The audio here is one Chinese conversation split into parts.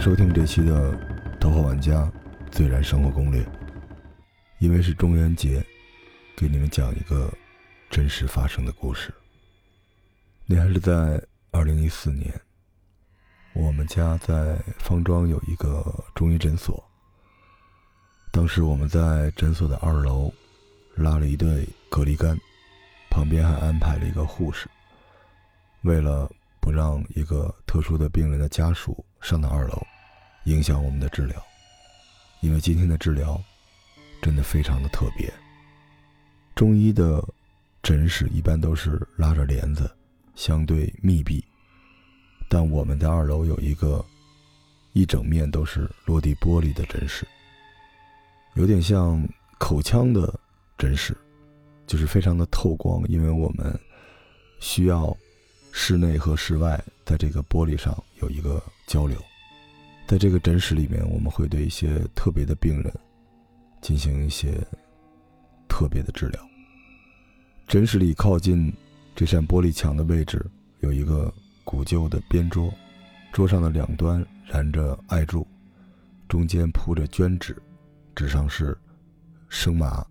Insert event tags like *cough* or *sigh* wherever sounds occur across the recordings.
收听这期的《头号玩家最燃生活攻略》。因为是中元节，给你们讲一个真实发生的故事。那还是在二零一四年，我们家在方庄有一个中医诊所。当时我们在诊所的二楼拉了一对隔离杆，旁边还安排了一个护士，为了不让一个特殊的病人的家属上到二楼，影响我们的治疗，因为今天的治疗。真的非常的特别。中医的诊室一般都是拉着帘子，相对密闭，但我们在二楼有一个一整面都是落地玻璃的诊室，有点像口腔的诊室，就是非常的透光，因为我们需要室内和室外在这个玻璃上有一个交流。在这个诊室里面，我们会对一些特别的病人。进行一些特别的治疗。诊室里靠近这扇玻璃墙的位置有一个古旧的边桌，桌上的两端燃着艾柱，中间铺着绢纸，纸上是生麻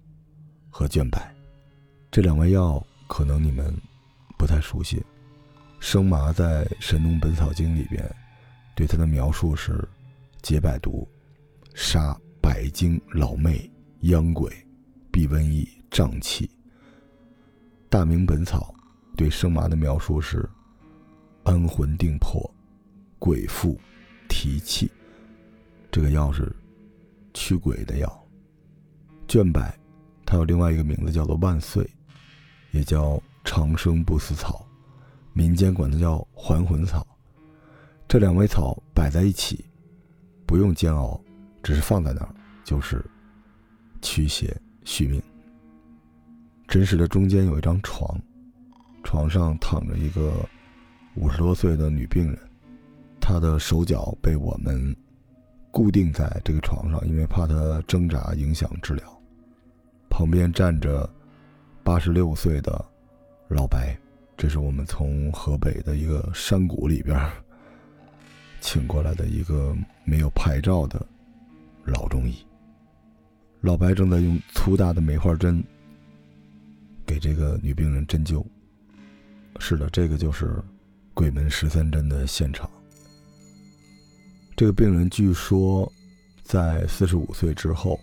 和绢柏。这两味药可能你们不太熟悉。生麻在《神农本草经》里边对它的描述是解百毒，杀。百经老魅殃鬼，避瘟疫瘴气。大明本草对生麻的描述是安魂定魄，鬼附提气。这个药是驱鬼的药。卷柏，它有另外一个名字叫做万岁，也叫长生不死草，民间管它叫还魂草。这两味草摆在一起，不用煎熬。只是放在那儿，就是驱邪续命。诊室的中间有一张床，床上躺着一个五十多岁的女病人，她的手脚被我们固定在这个床上，因为怕她挣扎影响治疗。旁边站着八十六岁的老白，这是我们从河北的一个山谷里边请过来的一个没有牌照的。老中医，老白正在用粗大的梅花针给这个女病人针灸。是的，这个就是鬼门十三针的现场。这个病人据说在四十五岁之后，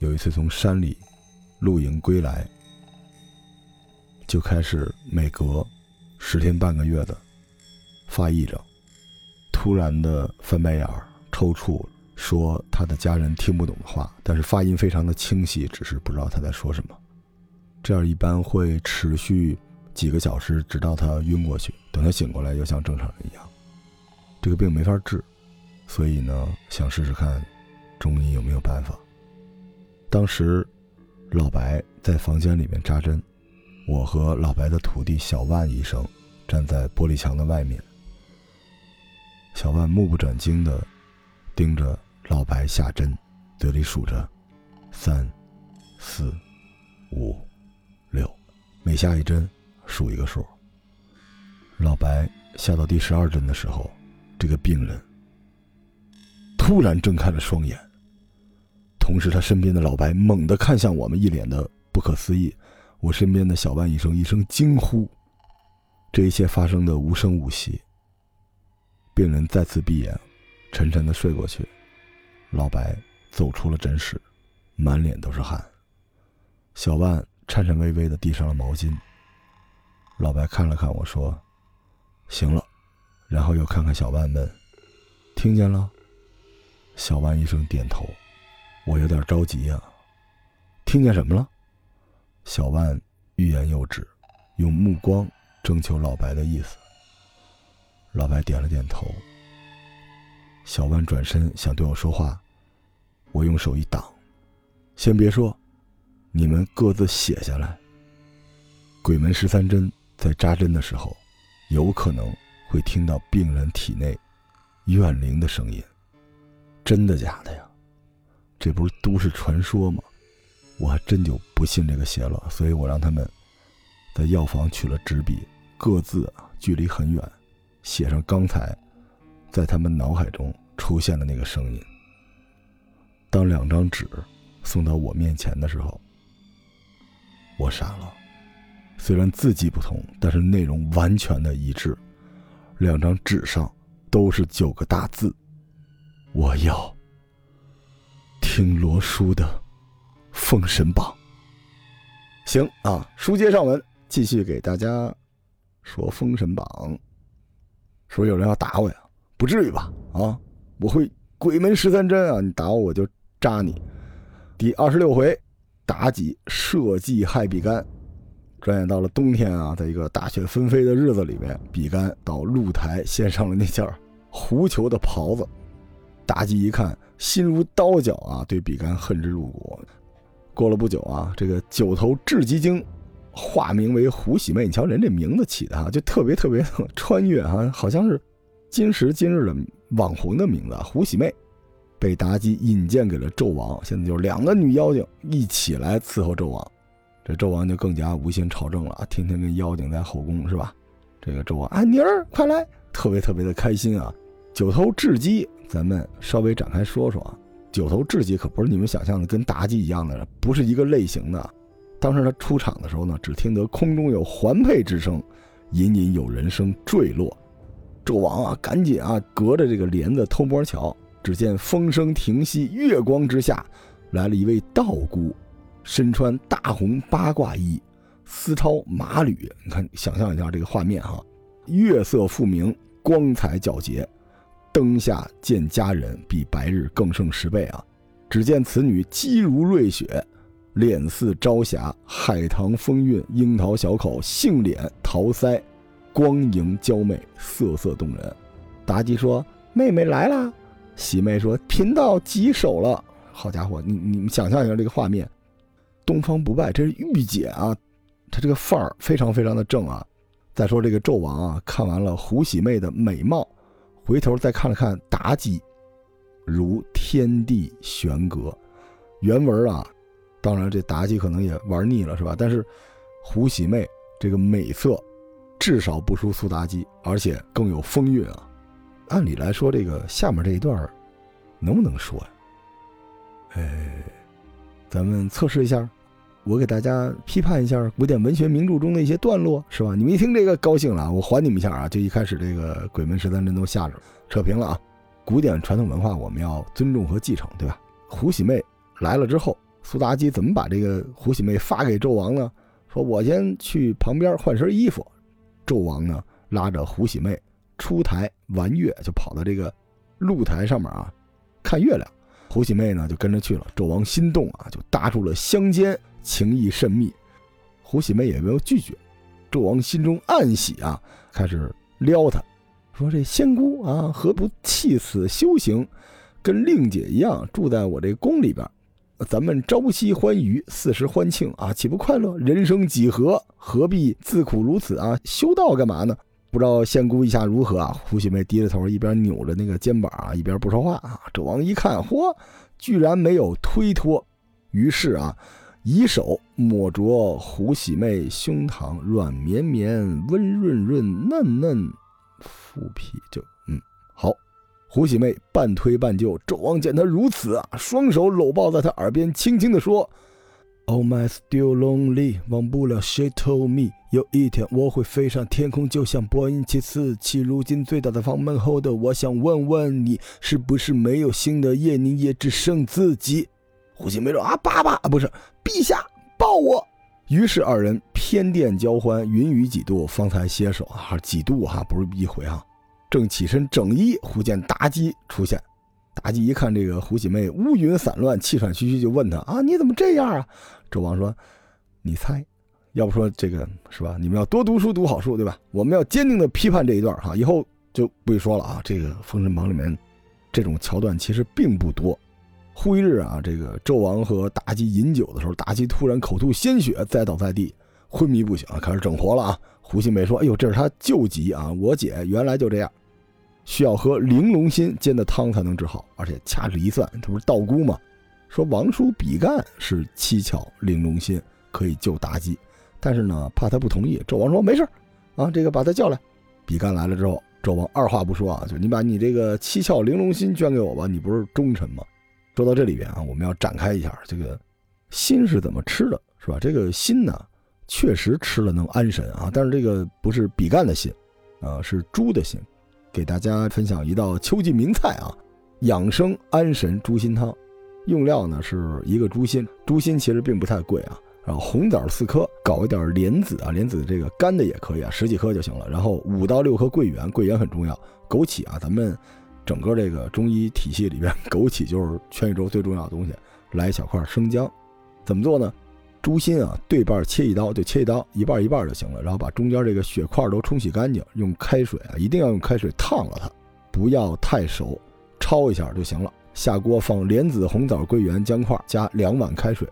有一次从山里露营归来，就开始每隔十天半个月的发癔症，突然的翻白眼儿、抽搐。说他的家人听不懂的话，但是发音非常的清晰，只是不知道他在说什么。这样一般会持续几个小时，直到他晕过去。等他醒过来，又像正常人一样。这个病没法治，所以呢，想试试看中医有没有办法。当时老白在房间里面扎针，我和老白的徒弟小万医生站在玻璃墙的外面。小万目不转睛的盯着。老白下针，嘴里数着三、四、五、六，每下一针数一个数。老白下到第十二针的时候，这个病人突然睁开了双眼，同时他身边的老白猛地看向我们，一脸的不可思议。我身边的小万医生一声惊呼，这一切发生的无声无息。病人再次闭眼，沉沉的睡过去。老白走出了诊室，满脸都是汗。小万颤颤巍巍的递上了毛巾。老白看了看我说：“行了。”然后又看看小万问：“听见了？”小万一声点头。我有点着急呀，听见什么了？小万欲言又止，用目光征求老白的意思。老白点了点头。小万转身想对我说话。我用手一挡，先别说，你们各自写下来。鬼门十三针在扎针的时候，有可能会听到病人体内怨灵的声音，真的假的呀？这不是都市传说吗？我还真就不信这个邪了，所以我让他们在药房取了纸笔，各自距离很远，写上刚才在他们脑海中出现的那个声音。当两张纸送到我面前的时候，我傻了。虽然字迹不同，但是内容完全的一致。两张纸上都是九个大字：“我要听罗叔的《封神榜》。”行啊，书接上文，继续给大家说《封神榜》。说有人要打我呀？不至于吧？啊，我会鬼门十三针啊！你打我，我就扎你。第二十六回，妲己设计害比干。转眼到了冬天啊，在一个大雪纷飞的日子里面，比干到露台献上了那件狐裘的袍子。妲己一看，心如刀绞啊，对比干恨之入骨。过了不久啊，这个九头雉鸡精化名为胡喜妹。你瞧人这名字起的啊，就特别特别穿越啊，好像是今时今日的网红的名字。胡喜妹被妲己引荐给了纣王，现在就是两个女妖精一起来伺候纣王。这纣王就更加无心朝政了啊，天天跟妖精在后宫是吧？这个纣王啊，妮儿快来，特别特别的开心啊！九头雉鸡，咱们稍微展开说说啊。九头雉鸡可不是你们想象的跟妲己一样的，不是一个类型的。当时他出场的时候呢，只听得空中有环佩之声，隐隐有人声坠落。纣王啊，赶紧啊，隔着这个帘子偷摸瞧，只见风声停息，月光之下，来了一位道姑。身穿大红八卦衣，丝绦马履，你看，想象一下这个画面哈，月色复明，光彩皎洁，灯下见佳人，比白日更胜十倍啊！只见此女肌如瑞雪，脸似朝霞，海棠风韵，樱桃小口，杏脸桃腮，光莹娇媚，色色动人。妲己说：“妹妹来啦！”喜妹说：“贫道棘手了。”好家伙，你你们想象一下这个画面。东方不败，这是御姐啊，她这个范儿非常非常的正啊。再说这个纣王啊，看完了胡喜妹的美貌，回头再看了看妲己，如天地悬隔。原文啊，当然这妲己可能也玩腻了是吧？但是胡喜妹这个美色，至少不输苏妲己，而且更有风韵啊。按理来说，这个下面这一段能不能说呀？哎，咱们测试一下。我给大家批判一下古典文学名著中的一些段落，是吧？你们一听这个高兴了，我还你们一下啊！就一开始这个鬼门十三针都吓着了扯平了啊！古典传统文化我们要尊重和继承，对吧？胡喜妹来了之后，苏妲己怎么把这个胡喜妹发给纣王呢？说我先去旁边换身衣服，纣王呢拉着胡喜妹出台玩月，就跑到这个露台上面啊看月亮。胡喜妹呢就跟着去了，纣王心动啊，就搭住了香肩。情谊甚密，胡喜妹也没有拒绝。纣王心中暗喜啊，开始撩她，说：“这仙姑啊，何不弃此修行，跟令姐一样住在我这宫里边？咱们朝夕欢愉，四时欢庆啊，岂不快乐？人生几何，何必自苦如此啊？修道干嘛呢？不知道仙姑意下如何啊？”胡喜妹低着头，一边扭着那个肩膀啊，一边不说话啊。纣王一看，嚯，居然没有推脱，于是啊。以手抹着胡喜妹胸膛，软绵绵、温润润、嫩嫩，腹皮就。胡喜妹半推半就，纣王见她如此啊，双手搂抱在她耳边，轻轻地说：“Oh my still lonely，忘不了 she told me，有一天我会飞上天空，就像波音七四七。如今最大的房门后的我想问问你，是不是没有新的夜，你也只剩自己？”胡喜妹说：“啊，爸爸啊，不是陛下，抱我。”于是二人偏殿交欢，云雨几度，方才携手啊，几度哈，不是一回啊。正起身整衣，忽见妲己出现。妲己一看这个胡喜妹乌云散乱，气喘吁吁，就问她：“啊，你怎么这样啊？”纣王说：“你猜，要不说这个是吧？你们要多读书，读好书，对吧？我们要坚定的批判这一段哈，以后就不许说了啊。这个《封神榜》里面这种桥段其实并不多。”忽一日啊，这个纣王和妲己饮酒的时候，妲己突然口吐鲜血，栽倒在地，昏迷不醒，开始整活了啊。胡喜妹说：“哎呦，这是他救急啊！我姐原来就这样，需要喝玲珑心煎的汤才能治好，而且掐指一算，这不是道姑吗？说王叔比干是七巧玲珑心可以救妲己，但是呢，怕他不同意。纣王说没事啊，这个把他叫来。比干来了之后，纣王二话不说啊，就你把你这个七窍玲珑心捐给我吧，你不是忠臣吗？说到这里边啊，我们要展开一下这个心是怎么吃的，是吧？这个心呢，确实吃了能安神啊，但是这个不是比干的心，啊，是猪的心。给大家分享一道秋季名菜啊，养生安神猪心汤。用料呢是一个猪心，猪心其实并不太贵啊。然后红枣四颗，搞一点莲子啊，莲子这个干的也可以啊，十几颗就行了。然后五到六颗桂圆，桂圆很重要。枸杞啊，咱们整个这个中医体系里边，枸杞就是全宇宙最重要的东西。来一小块生姜，怎么做呢？猪心啊，对半切一刀，就切一刀，一半一半就行了。然后把中间这个血块都冲洗干净，用开水啊，一定要用开水烫了它，不要太熟，焯一下就行了。下锅放莲子、红枣、桂圆、姜块，加两碗开水。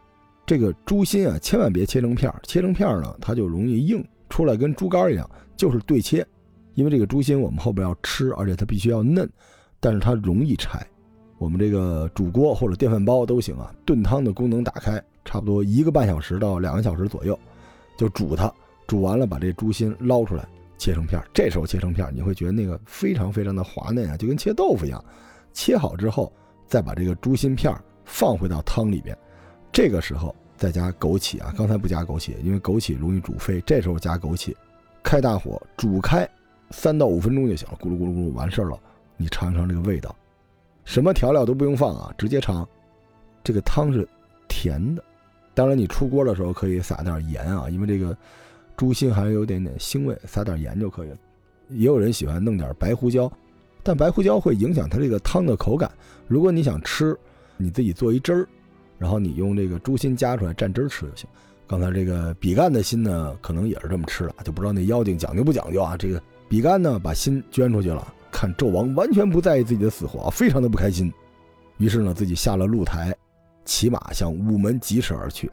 这个猪心啊，千万别切成片儿，切成片儿呢，它就容易硬出来，跟猪肝一样，就是对切。因为这个猪心我们后边要吃，而且它必须要嫩，但是它容易柴。我们这个煮锅或者电饭煲都行啊，炖汤的功能打开，差不多一个半小时到两个小时左右，就煮它。煮完了，把这猪心捞出来，切成片儿。这时候切成片儿，你会觉得那个非常非常的滑嫩啊，就跟切豆腐一样。切好之后，再把这个猪心片儿放回到汤里边。这个时候再加枸杞啊，刚才不加枸杞，因为枸杞容易煮沸。这时候加枸杞，开大火煮开三到五分钟就行了，咕噜咕噜咕噜完事儿了。你尝尝这个味道，什么调料都不用放啊，直接尝。这个汤是甜的，当然你出锅的时候可以撒点盐啊，因为这个猪心还有点点腥味，撒点盐就可以了。也有人喜欢弄点白胡椒，但白胡椒会影响它这个汤的口感。如果你想吃，你自己做一汁儿。然后你用这个猪心夹出来蘸汁吃就行。刚才这个比干的心呢，可能也是这么吃的，就不知道那妖精讲究不讲究啊？这个比干呢，把心捐出去了，看纣王完全不在意自己的死活，非常的不开心。于是呢，自己下了露台，骑马向午门疾驰而去。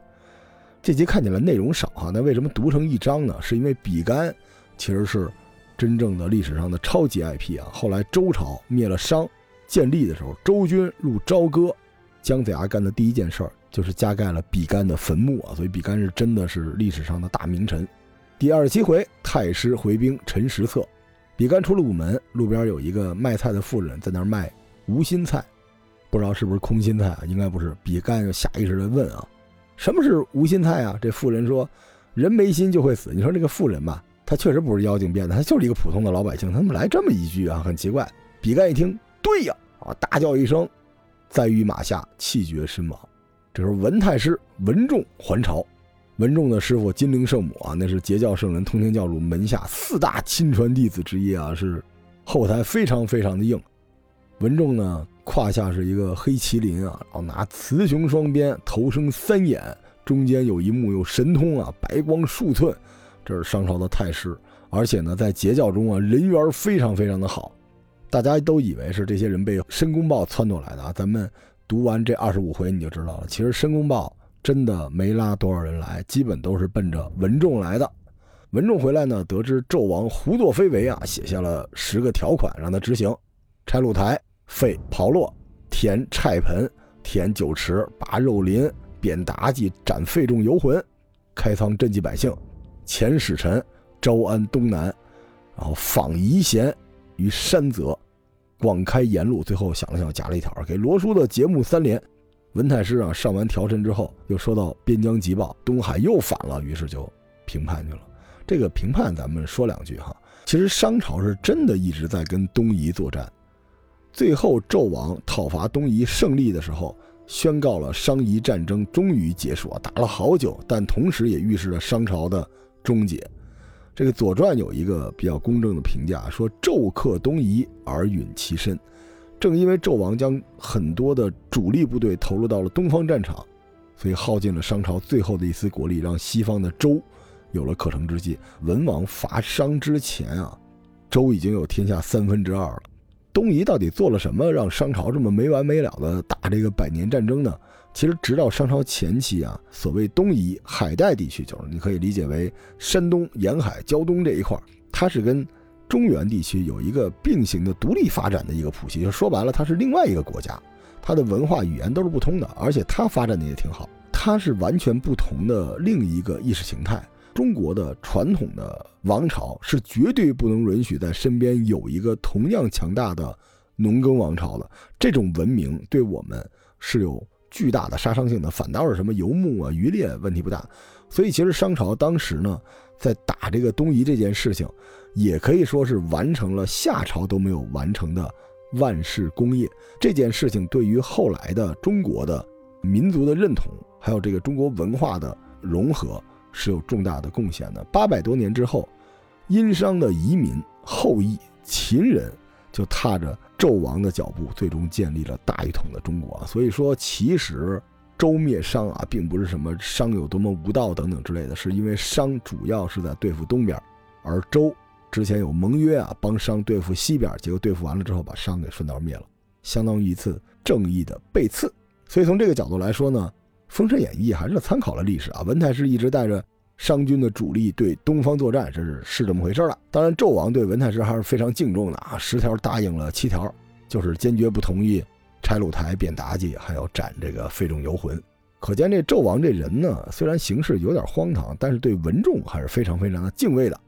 这集看起来内容少哈，那为什么读成一章呢？是因为比干其实是真正的历史上的超级 IP 啊。后来周朝灭了商，建立的时候，周军入朝歌。姜子牙干的第一件事儿就是加盖了比干的坟墓啊，所以比干是真的是历史上的大名臣。第二十七回，太师回兵陈实策，比干出了午门，路边有一个卖菜的妇人在那儿卖无心菜，不知道是不是空心菜啊？应该不是。比干就下意识的问啊：“什么是无心菜啊？”这妇人说：“人没心就会死。”你说这个妇人吧，她确实不是妖精变的，她就是一个普通的老百姓，她怎么来这么一句啊？很奇怪。比干一听，对呀，啊，大叫一声。在于马下，气绝身亡。这时候，文太师文仲还朝。文仲的师傅金陵圣母啊，那是截教圣人通天教主门下四大亲传弟子之一啊，是后台非常非常的硬。文仲呢，胯下是一个黑麒麟啊，然后拿雌雄双鞭，头生三眼，中间有一目有神通啊，白光数寸。这是商朝的太师，而且呢，在截教中啊，人缘非常非常的好。大家都以为是这些人被申公豹撺掇来的啊！咱们读完这二十五回你就知道了，其实申公豹真的没拉多少人来，基本都是奔着文仲来的。文仲回来呢，得知纣王胡作非为啊，写下了十个条款让他执行：拆露台、废炮烙、填菜盆、填酒池、拔肉林、贬妲己、斩费仲游魂、开仓赈济百姓、遣使臣招安东南，然后访夷贤于山泽。广开言路，最后想了想，加了一条，给罗叔的节目三连。文太师啊，上完条陈之后，又收到边疆急报，东海又反了，于是就平叛去了。这个平叛，咱们说两句哈。其实商朝是真的一直在跟东夷作战，最后纣王讨伐东夷胜利的时候，宣告了商夷战争终于结束，打了好久，但同时也预示着商朝的终结。这个《左传》有一个比较公正的评价，说纣克东夷而陨其身。正因为纣王将很多的主力部队投入到了东方战场，所以耗尽了商朝最后的一丝国力，让西方的周有了可乘之机。文王伐商之前啊，周已经有天下三分之二了。东夷到底做了什么，让商朝这么没完没了的打这个百年战争呢？其实，直到商朝前期啊，所谓东夷海带地区，就是你可以理解为山东沿海胶东这一块它是跟中原地区有一个并行的独立发展的一个谱系。就说白了，它是另外一个国家，它的文化语言都是不通的，而且它发展的也挺好。它是完全不同的另一个意识形态，中国的传统的王朝是绝对不能允许在身边有一个同样强大的农耕王朝的。这种文明对我们是有巨大的杀伤性的，反倒是什么游牧啊、渔猎问题不大。所以，其实商朝当时呢，在打这个东夷这件事情，也可以说是完成了夏朝都没有完成的万世功业。这件事情对于后来的中国的民族的认同，还有这个中国文化的融合。是有重大的贡献的。八百多年之后，殷商的移民后裔秦人就踏着纣王的脚步，最终建立了大一统的中国。所以说，其实周灭商啊，并不是什么商有多么无道等等之类的，是因为商主要是在对付东边，而周之前有盟约啊，帮商对付西边，结果对付完了之后，把商给顺道灭了，相当于一次正义的背刺。所以从这个角度来说呢。《封神演义》还是参考了历史啊，文太师一直带着商军的主力对东方作战，这是是这么回事了。当然，纣王对文太师还是非常敬重的啊，十条答应了七条，就是坚决不同意拆露台、贬妲己，还要斩这个费仲游魂。可见这纣王这人呢，虽然行事有点荒唐，但是对文仲还是非常非常的敬畏的。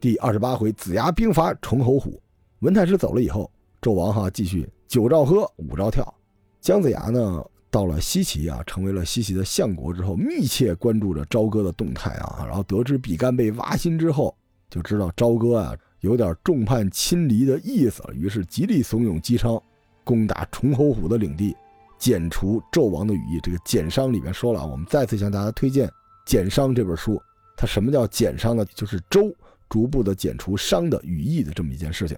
第二十八回，子牙兵伐崇侯虎，文太师走了以后，纣王哈继续九招喝，五招跳，姜子牙呢？到了西岐啊，成为了西岐的相国之后，密切关注着朝歌的动态啊。然后得知比干被挖心之后，就知道朝歌啊有点众叛亲离的意思了。于是极力怂恿姬昌攻打崇侯虎的领地，剪除纣王的羽翼。这个减商里面说了，我们再次向大家推荐《减商》这本书。它什么叫减商呢？就是周逐步的剪除商的羽翼的这么一件事情。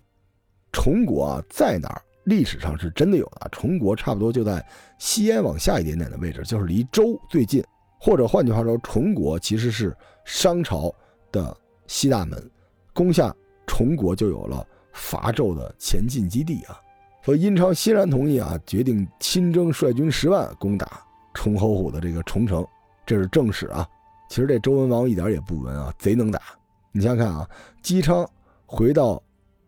崇国啊在哪儿？历史上是真的有的，崇国差不多就在西安往下一点点的位置，就是离周最近。或者换句话说，崇国其实是商朝的西大门，攻下崇国就有了伐纣的前进基地啊。所以殷超欣然同意啊，决定亲征，率军十万攻打崇侯虎的这个崇城，这是正史啊。其实这周文王一点也不文啊，贼能打。你想想看啊，姬昌回到。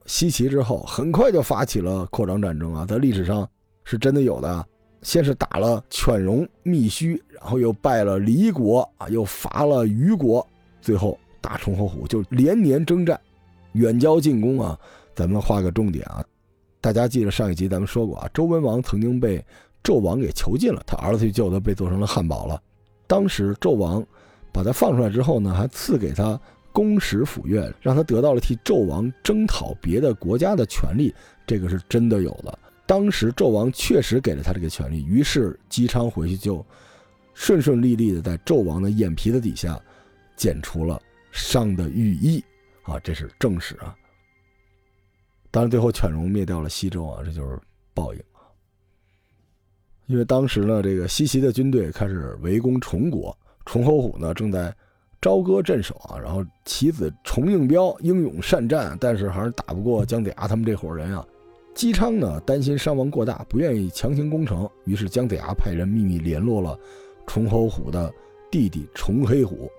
西岐之后，很快就发起了扩张战争啊，在历史上是真的有的。先是打了犬戎、密须，然后又败了黎国啊，又伐了虞国，最后打崇侯虎，就连年征战，远交近攻啊。咱们画个重点啊，大家记得上一集咱们说过啊，周文王曾经被纣王给囚禁了，他儿子去救他，被做成了汉堡了。当时纣王把他放出来之后呢，还赐给他。公使府院，让他得到了替纣王征讨别的国家的权利，这个是真的有的。当时纣王确实给了他这个权利，于是姬昌回去就顺顺利利的在纣王的眼皮子底下剪除了商的羽翼啊，这是正史啊。当然，最后犬戎灭掉了西周啊，这就是报应啊。因为当时呢，这个西岐的军队开始围攻崇国，崇侯虎呢正在。朝歌镇守啊，然后其子崇应彪英勇善战，但是还是打不过姜子牙他们这伙人啊。姬昌呢担心伤亡过大，不愿意强行攻城，于是姜子牙派人秘密联络了崇侯虎的弟弟崇黑虎。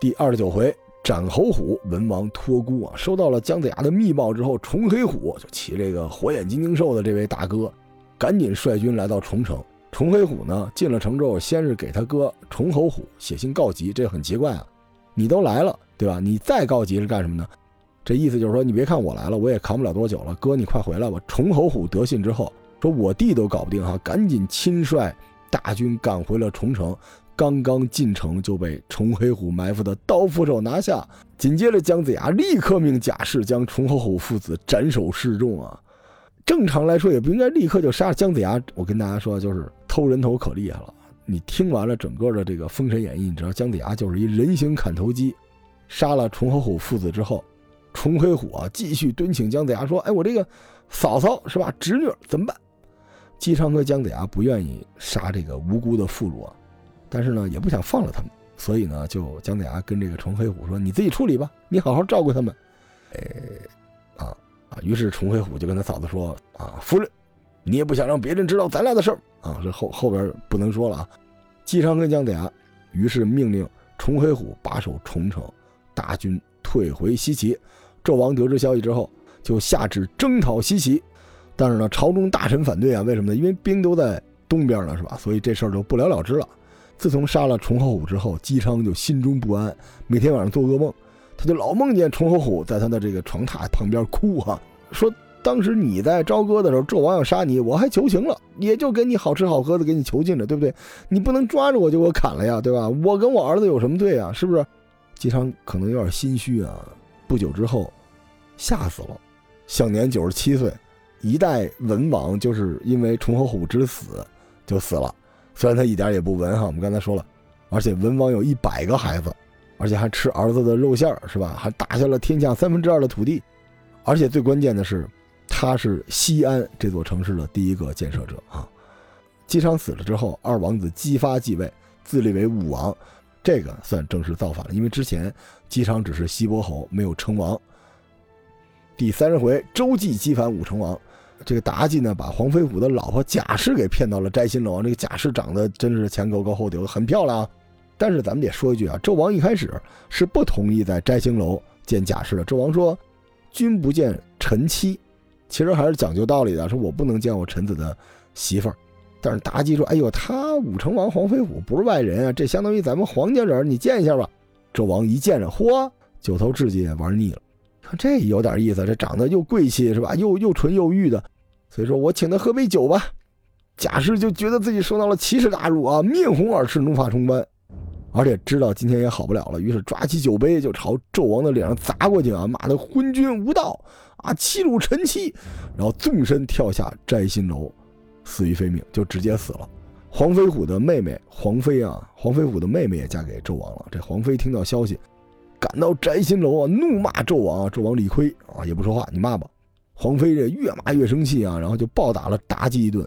第二十九回斩侯虎，文王托孤啊，收到了姜子牙的密报之后，崇黑虎就骑这个火眼金睛兽的这位大哥，赶紧率军来到崇城。崇黑虎呢进了城之后，先是给他哥崇侯虎写信告急，这很奇怪啊！你都来了，对吧？你再告急是干什么呢？这意思就是说，你别看我来了，我也扛不了多久了，哥你快回来吧！崇侯虎得信之后，说我弟都搞不定哈，赶紧亲率大军赶回了崇城。刚刚进城就被崇黑虎埋伏的刀斧手拿下，紧接着姜子牙立刻命贾氏将崇侯虎父子斩首示众啊！正常来说也不应该立刻就杀姜子牙。我跟大家说，就是偷人头可厉害了。你听完了整个的这个《封神演义》，你知道姜子牙就是一人形砍头机。杀了崇侯虎父子之后，崇黑虎啊继续敦请姜子牙说：“哎，我这个嫂嫂是吧，侄女怎么办？”姬昌和姜子牙不愿意杀这个无辜的妇孺啊，但是呢也不想放了他们，所以呢就姜子牙跟这个崇黑虎说：“你自己处理吧，你好好照顾他们。”哎。于是崇黑虎就跟他嫂子说：“啊，夫人，你也不想让别人知道咱俩的事儿啊？这后后边不能说了啊。”姬昌跟姜子牙于是命令崇黑虎把守崇城，大军退回西岐。纣王得知消息之后，就下旨征讨西岐。但是呢，朝中大臣反对啊，为什么呢？因为兵都在东边呢，是吧？所以这事儿就不了了之了。自从杀了崇侯虎之后，姬昌就心中不安，每天晚上做噩梦，他就老梦见崇侯虎在他的这个床榻旁边哭哈，说当时你在朝歌的时候，纣王要杀你，我还求情了，也就给你好吃好喝的，给你囚禁着，对不对？你不能抓着我就给我砍了呀，对吧？我跟我儿子有什么罪啊？是不是？姬昌可能有点心虚啊。不久之后，吓死了，享年九十七岁。一代文王就是因为崇侯虎之死就死了。虽然他一点也不文哈，我们刚才说了，而且文王有一百个孩子，而且还吃儿子的肉馅儿，是吧？还打下了天下三分之二的土地，而且最关键的是，他是西安这座城市的第一个建设者啊。姬昌死了之后，二王子姬发继位，自立为武王，这个算正式造反了，因为之前姬昌只是西伯侯，没有称王。第三十回，周忌击反武成王。这个妲己呢，把黄飞虎的老婆贾氏给骗到了摘星楼。这个贾氏长得真是前高高后丢，很漂亮。但是咱们得说一句啊，纣王一开始是不同意在摘星楼见贾氏的。纣王说：“君不见臣妻。”其实还是讲究道理的，说我不能见我臣子的媳妇儿。但是妲己说：“哎呦，他武成王黄飞虎不是外人啊，这相当于咱们黄家人，你见一下吧。”纣王一见着，嚯，九头雉鸡也玩腻了。看这有点意思，这长得又贵气是吧？又又纯又玉的。所以说我请他喝杯酒吧，贾氏就觉得自己受到了奇耻大辱啊，面红耳赤，怒发冲冠，而且知道今天也好不了了，于是抓起酒杯就朝纣王的脸上砸过去啊，骂他昏君无道，啊欺辱臣妻，然后纵身跳下摘星楼，死于非命，就直接死了。黄飞虎的妹妹黄飞啊，黄飞虎的妹妹也嫁给纣王了。这黄飞听到消息，赶到摘星楼啊，怒骂纣王，纣王理亏啊，也不说话，你骂吧。黄飞这越骂越生气啊，然后就暴打了妲己一顿。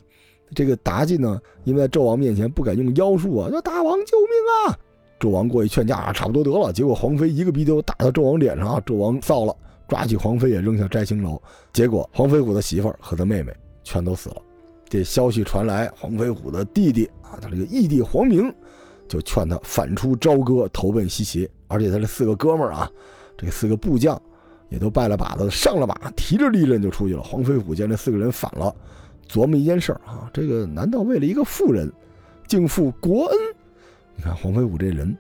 这个妲己呢，因为在纣王面前不敢用妖术啊，说大王救命啊！纣王过去劝架啊，差不多得了。结果黄飞一个鼻丢打到纣王脸上啊，纣王臊了，抓起黄飞也扔下摘星楼。结果黄飞虎的媳妇儿和他妹妹全都死了。这消息传来，黄飞虎的弟弟啊，他这个义弟黄明就劝他反出朝歌，投奔西岐。而且他这四个哥们儿啊，这四个部将。也都拜了把子，上了马，提着利刃就出去了。黄飞虎见这四个人反了，琢磨一件事儿啊，这个难道为了一个妇人，竟负国恩？你看黄飞虎这人，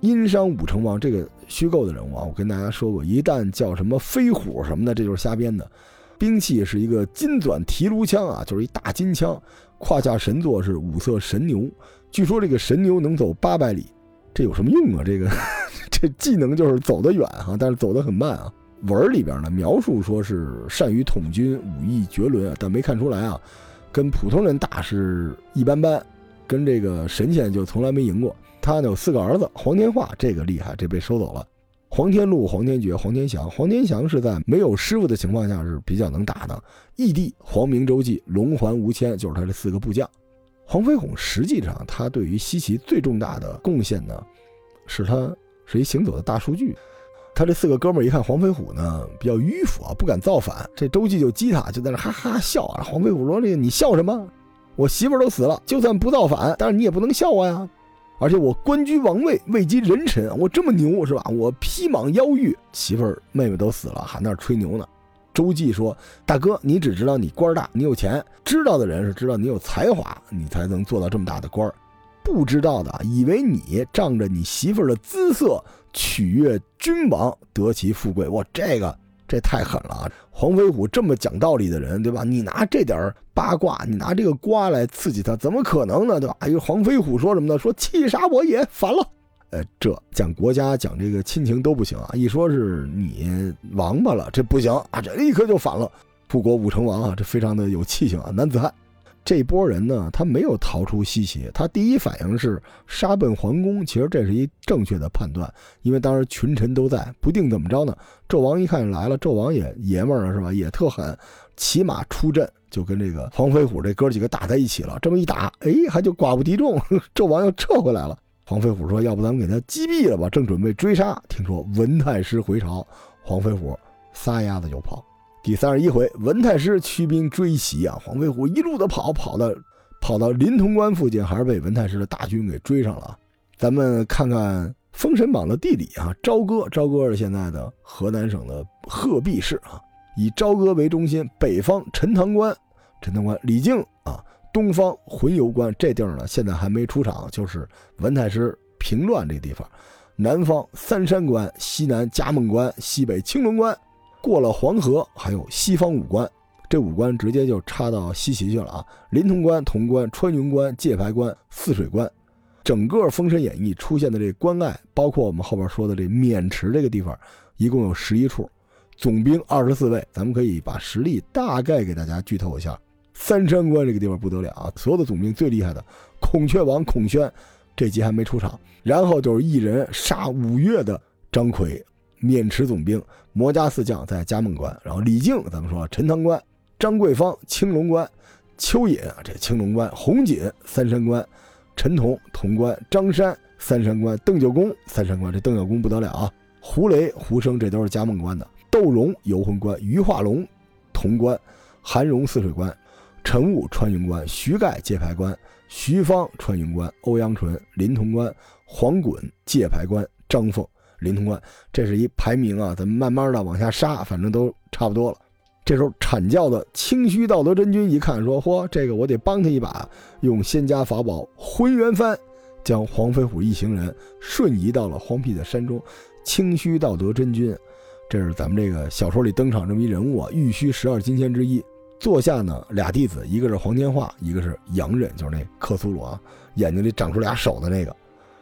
殷商武成王这个虚构的人物啊，我跟大家说过，一旦叫什么飞虎什么的，这就是瞎编的。兵器是一个金钻提炉枪啊，就是一大金枪，胯下神座是五色神牛，据说这个神牛能走八百里，这有什么用啊？这个这技能就是走得远哈，但是走得很慢啊。文里边呢描述说是善于统军，武艺绝伦啊，但没看出来啊，跟普通人打是一般般，跟这个神仙就从来没赢过。他呢有四个儿子，黄天化这个厉害，这被收走了。黄天禄、黄天觉、黄天祥。黄天祥是在没有师傅的情况下是比较能打的。义弟黄明、周记、龙环、吴谦就是他这四个部将。黄飞鸿实际上他对于西岐最重大的贡献呢，是他是一行走的大数据。他这四个哥们儿一看黄飞虎呢比较迂腐啊，不敢造反。这周记就激他，就在那哈哈笑啊。黄飞虎说：“这你笑什么？我媳妇儿都死了，就算不造反，但是你也不能笑我呀。而且我官居王位，位极人臣，我这么牛是吧？我披莽腰玉，媳妇儿妹妹都死了，还那吹牛呢。”周记说：“大哥，你只知道你官大，你有钱，知道的人是知道你有才华，你才能做到这么大的官儿。不知道的，以为你仗着你媳妇儿的姿色。”取悦君王，得其富贵。哇，这个这太狠了啊！黄飞虎这么讲道理的人，对吧？你拿这点八卦，你拿这个瓜来刺激他，怎么可能呢？对吧？哎呦，黄飞虎说什么呢？说气杀我也反了。呃，这讲国家讲这个亲情都不行啊！一说是你王八了，这不行啊！这立刻就反了。不国武成王啊，这非常的有气性啊，男子汉。这波人呢，他没有逃出西岐，他第一反应是杀奔皇宫。其实这是一正确的判断，因为当时群臣都在，不定怎么着呢。纣王一看来了，纣王也爷们儿了是吧？也特狠，骑马出阵，就跟这个黄飞虎这哥几个打在一起了。这么一打，哎，还就寡不敌众，*laughs* 纣王又撤回来了。黄飞虎说：“要不咱们给他击毙了吧？”正准备追杀，听说文太师回朝，黄飞虎撒丫子就跑。第三十一回，文太师驱兵追袭啊！黄飞虎一路的跑，跑到跑到临潼关附近，还是被文太师的大军给追上了。咱们看看《封神榜》的地理啊，朝歌，朝歌是现在的河南省的鹤壁市啊，以朝歌为中心，北方陈塘关，陈塘关李靖啊，东方魂游关这地儿呢，现在还没出场，就是文太师平乱这地方。南方三山关，西南嘉梦关，西北青龙关，过了黄河还有西方五关，这五关直接就插到西岐去了啊！临潼关、潼关、穿云关、界牌关、泗水关，整个《封神演义》出现的这关隘，包括我们后边说的这渑池这个地方，一共有十一处，总兵二十四位。咱们可以把实力大概给大家剧透一下：三山关这个地方不得了啊，所有的总兵最厉害的孔雀王孔宣。这集还没出场，然后就是一人杀五岳的张奎，渑池总兵，魔家四将在嘉梦关，然后李靖，咱们说陈塘关，张桂芳青龙关，邱隐啊这青龙关，红锦三山关，陈同潼关，张山三山关，邓九公三山关，这邓九公不得了啊，胡雷胡生这都是嘉梦关的，窦融游魂关，于化龙潼关，韩荣泗水关，陈雾穿云关，徐盖界牌关。徐芳穿云关，欧阳纯临潼关，黄衮界牌关，张凤临潼关，这是一排名啊。咱们慢慢的往下杀，反正都差不多了。这时候阐教的清虚道德真君一看，说：“嚯，这个我得帮他一把，用仙家法宝混元幡，将黄飞虎一行人瞬移到了荒僻的山中。”清虚道德真君，这是咱们这个小说里登场这么一人物啊，玉虚十二金仙之一。坐下呢，俩弟子，一个是黄天化，一个是杨忍，就是那克苏鲁啊，眼睛里长出俩手的那个，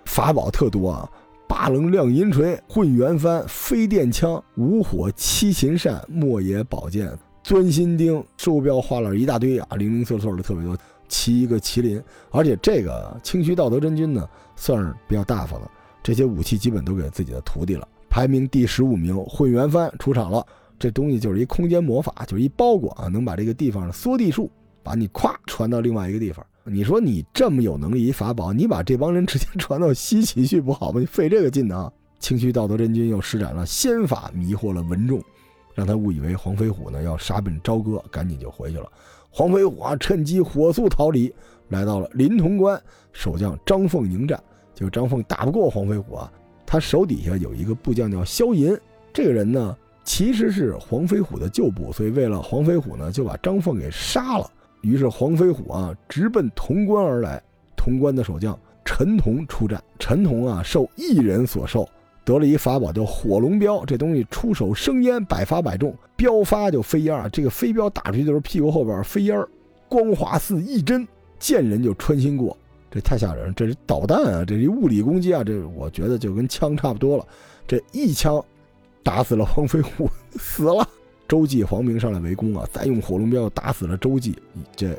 法宝特多啊，八棱亮银锤、混元幡、飞电枪、五火七禽扇、莫邪宝剑、钻心钉、收标画栏一大堆啊，零零碎碎的特别多，骑一个麒麟，而且这个清虚道德真君呢，算是比较大方的，这些武器基本都给自己的徒弟了，排名第十五名，混元幡出场了。这东西就是一空间魔法，就是一包裹啊，能把这个地方的缩地术，把你咵传到另外一个地方。你说你这么有能力一法宝，你把这帮人直接传到西岐去不好吗？你费这个劲呢？清虚道德真君又施展了仙法，迷惑了文仲，让他误以为黄飞虎呢要杀奔朝歌，赶紧就回去了。黄飞虎啊，趁机火速逃离，来到了临潼关，守将张凤迎战，就张凤打不过黄飞虎啊，他手底下有一个部将叫萧银，这个人呢。其实是黄飞虎的旧部，所以为了黄飞虎呢，就把张凤给杀了。于是黄飞虎啊，直奔潼关而来。潼关的守将陈同出战。陈同啊，受一人所授，得了一法宝叫火龙镖。这东西出手生烟，百发百中，镖发就飞烟。这个飞镖打出去就是屁股后边飞烟，光滑似一针，见人就穿心过。这太吓人了！这是导弹啊，这是一物理攻击啊！这我觉得就跟枪差不多了。这一枪。打死了黄飞虎，死了。周忌、黄明上来围攻啊，再用火龙镖打死了周忌。这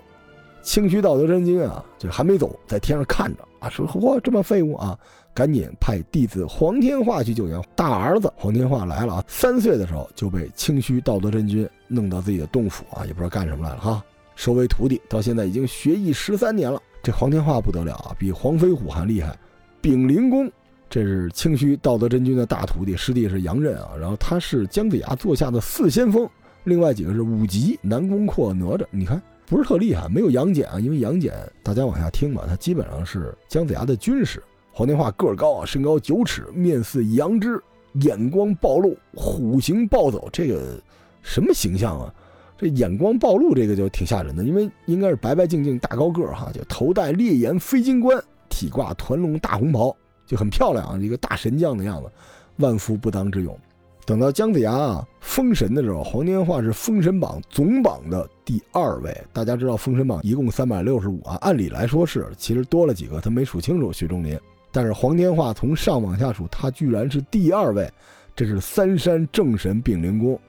清虚道德真君啊，这还没走，在天上看着啊，说哇这么废物啊，赶紧派弟子黄天化去救援。大儿子黄天化来了啊，三岁的时候就被清虚道德真君弄到自己的洞府啊，也不知道干什么来了哈，收为徒弟，到现在已经学艺十三年了。这黄天化不得了啊，比黄飞虎还厉害，丙灵功。这是清虚道德真君的大徒弟，师弟是杨任啊。然后他是姜子牙座下的四先锋，另外几个是五级南宫阔、哪吒。你看不是特厉害，没有杨戬啊，因为杨戬大家往下听吧，他基本上是姜子牙的军师。黄天化个儿高啊，身高九尺，面似羊脂，眼光暴露，虎形暴走。这个什么形象啊？这眼光暴露，这个就挺吓人的，因为应该是白白净净大高个哈，就头戴烈焰飞金冠，体挂团龙大红袍。就很漂亮啊，一个大神将的样子，万夫不当之勇。等到姜子牙啊封神的时候，黄天化是封神榜总榜的第二位。大家知道封神榜一共三百六十五啊，按理来说是，其实多了几个，他没数清楚。徐仲林，但是黄天化从上往下数，他居然是第二位，这是三山正神丙灵公，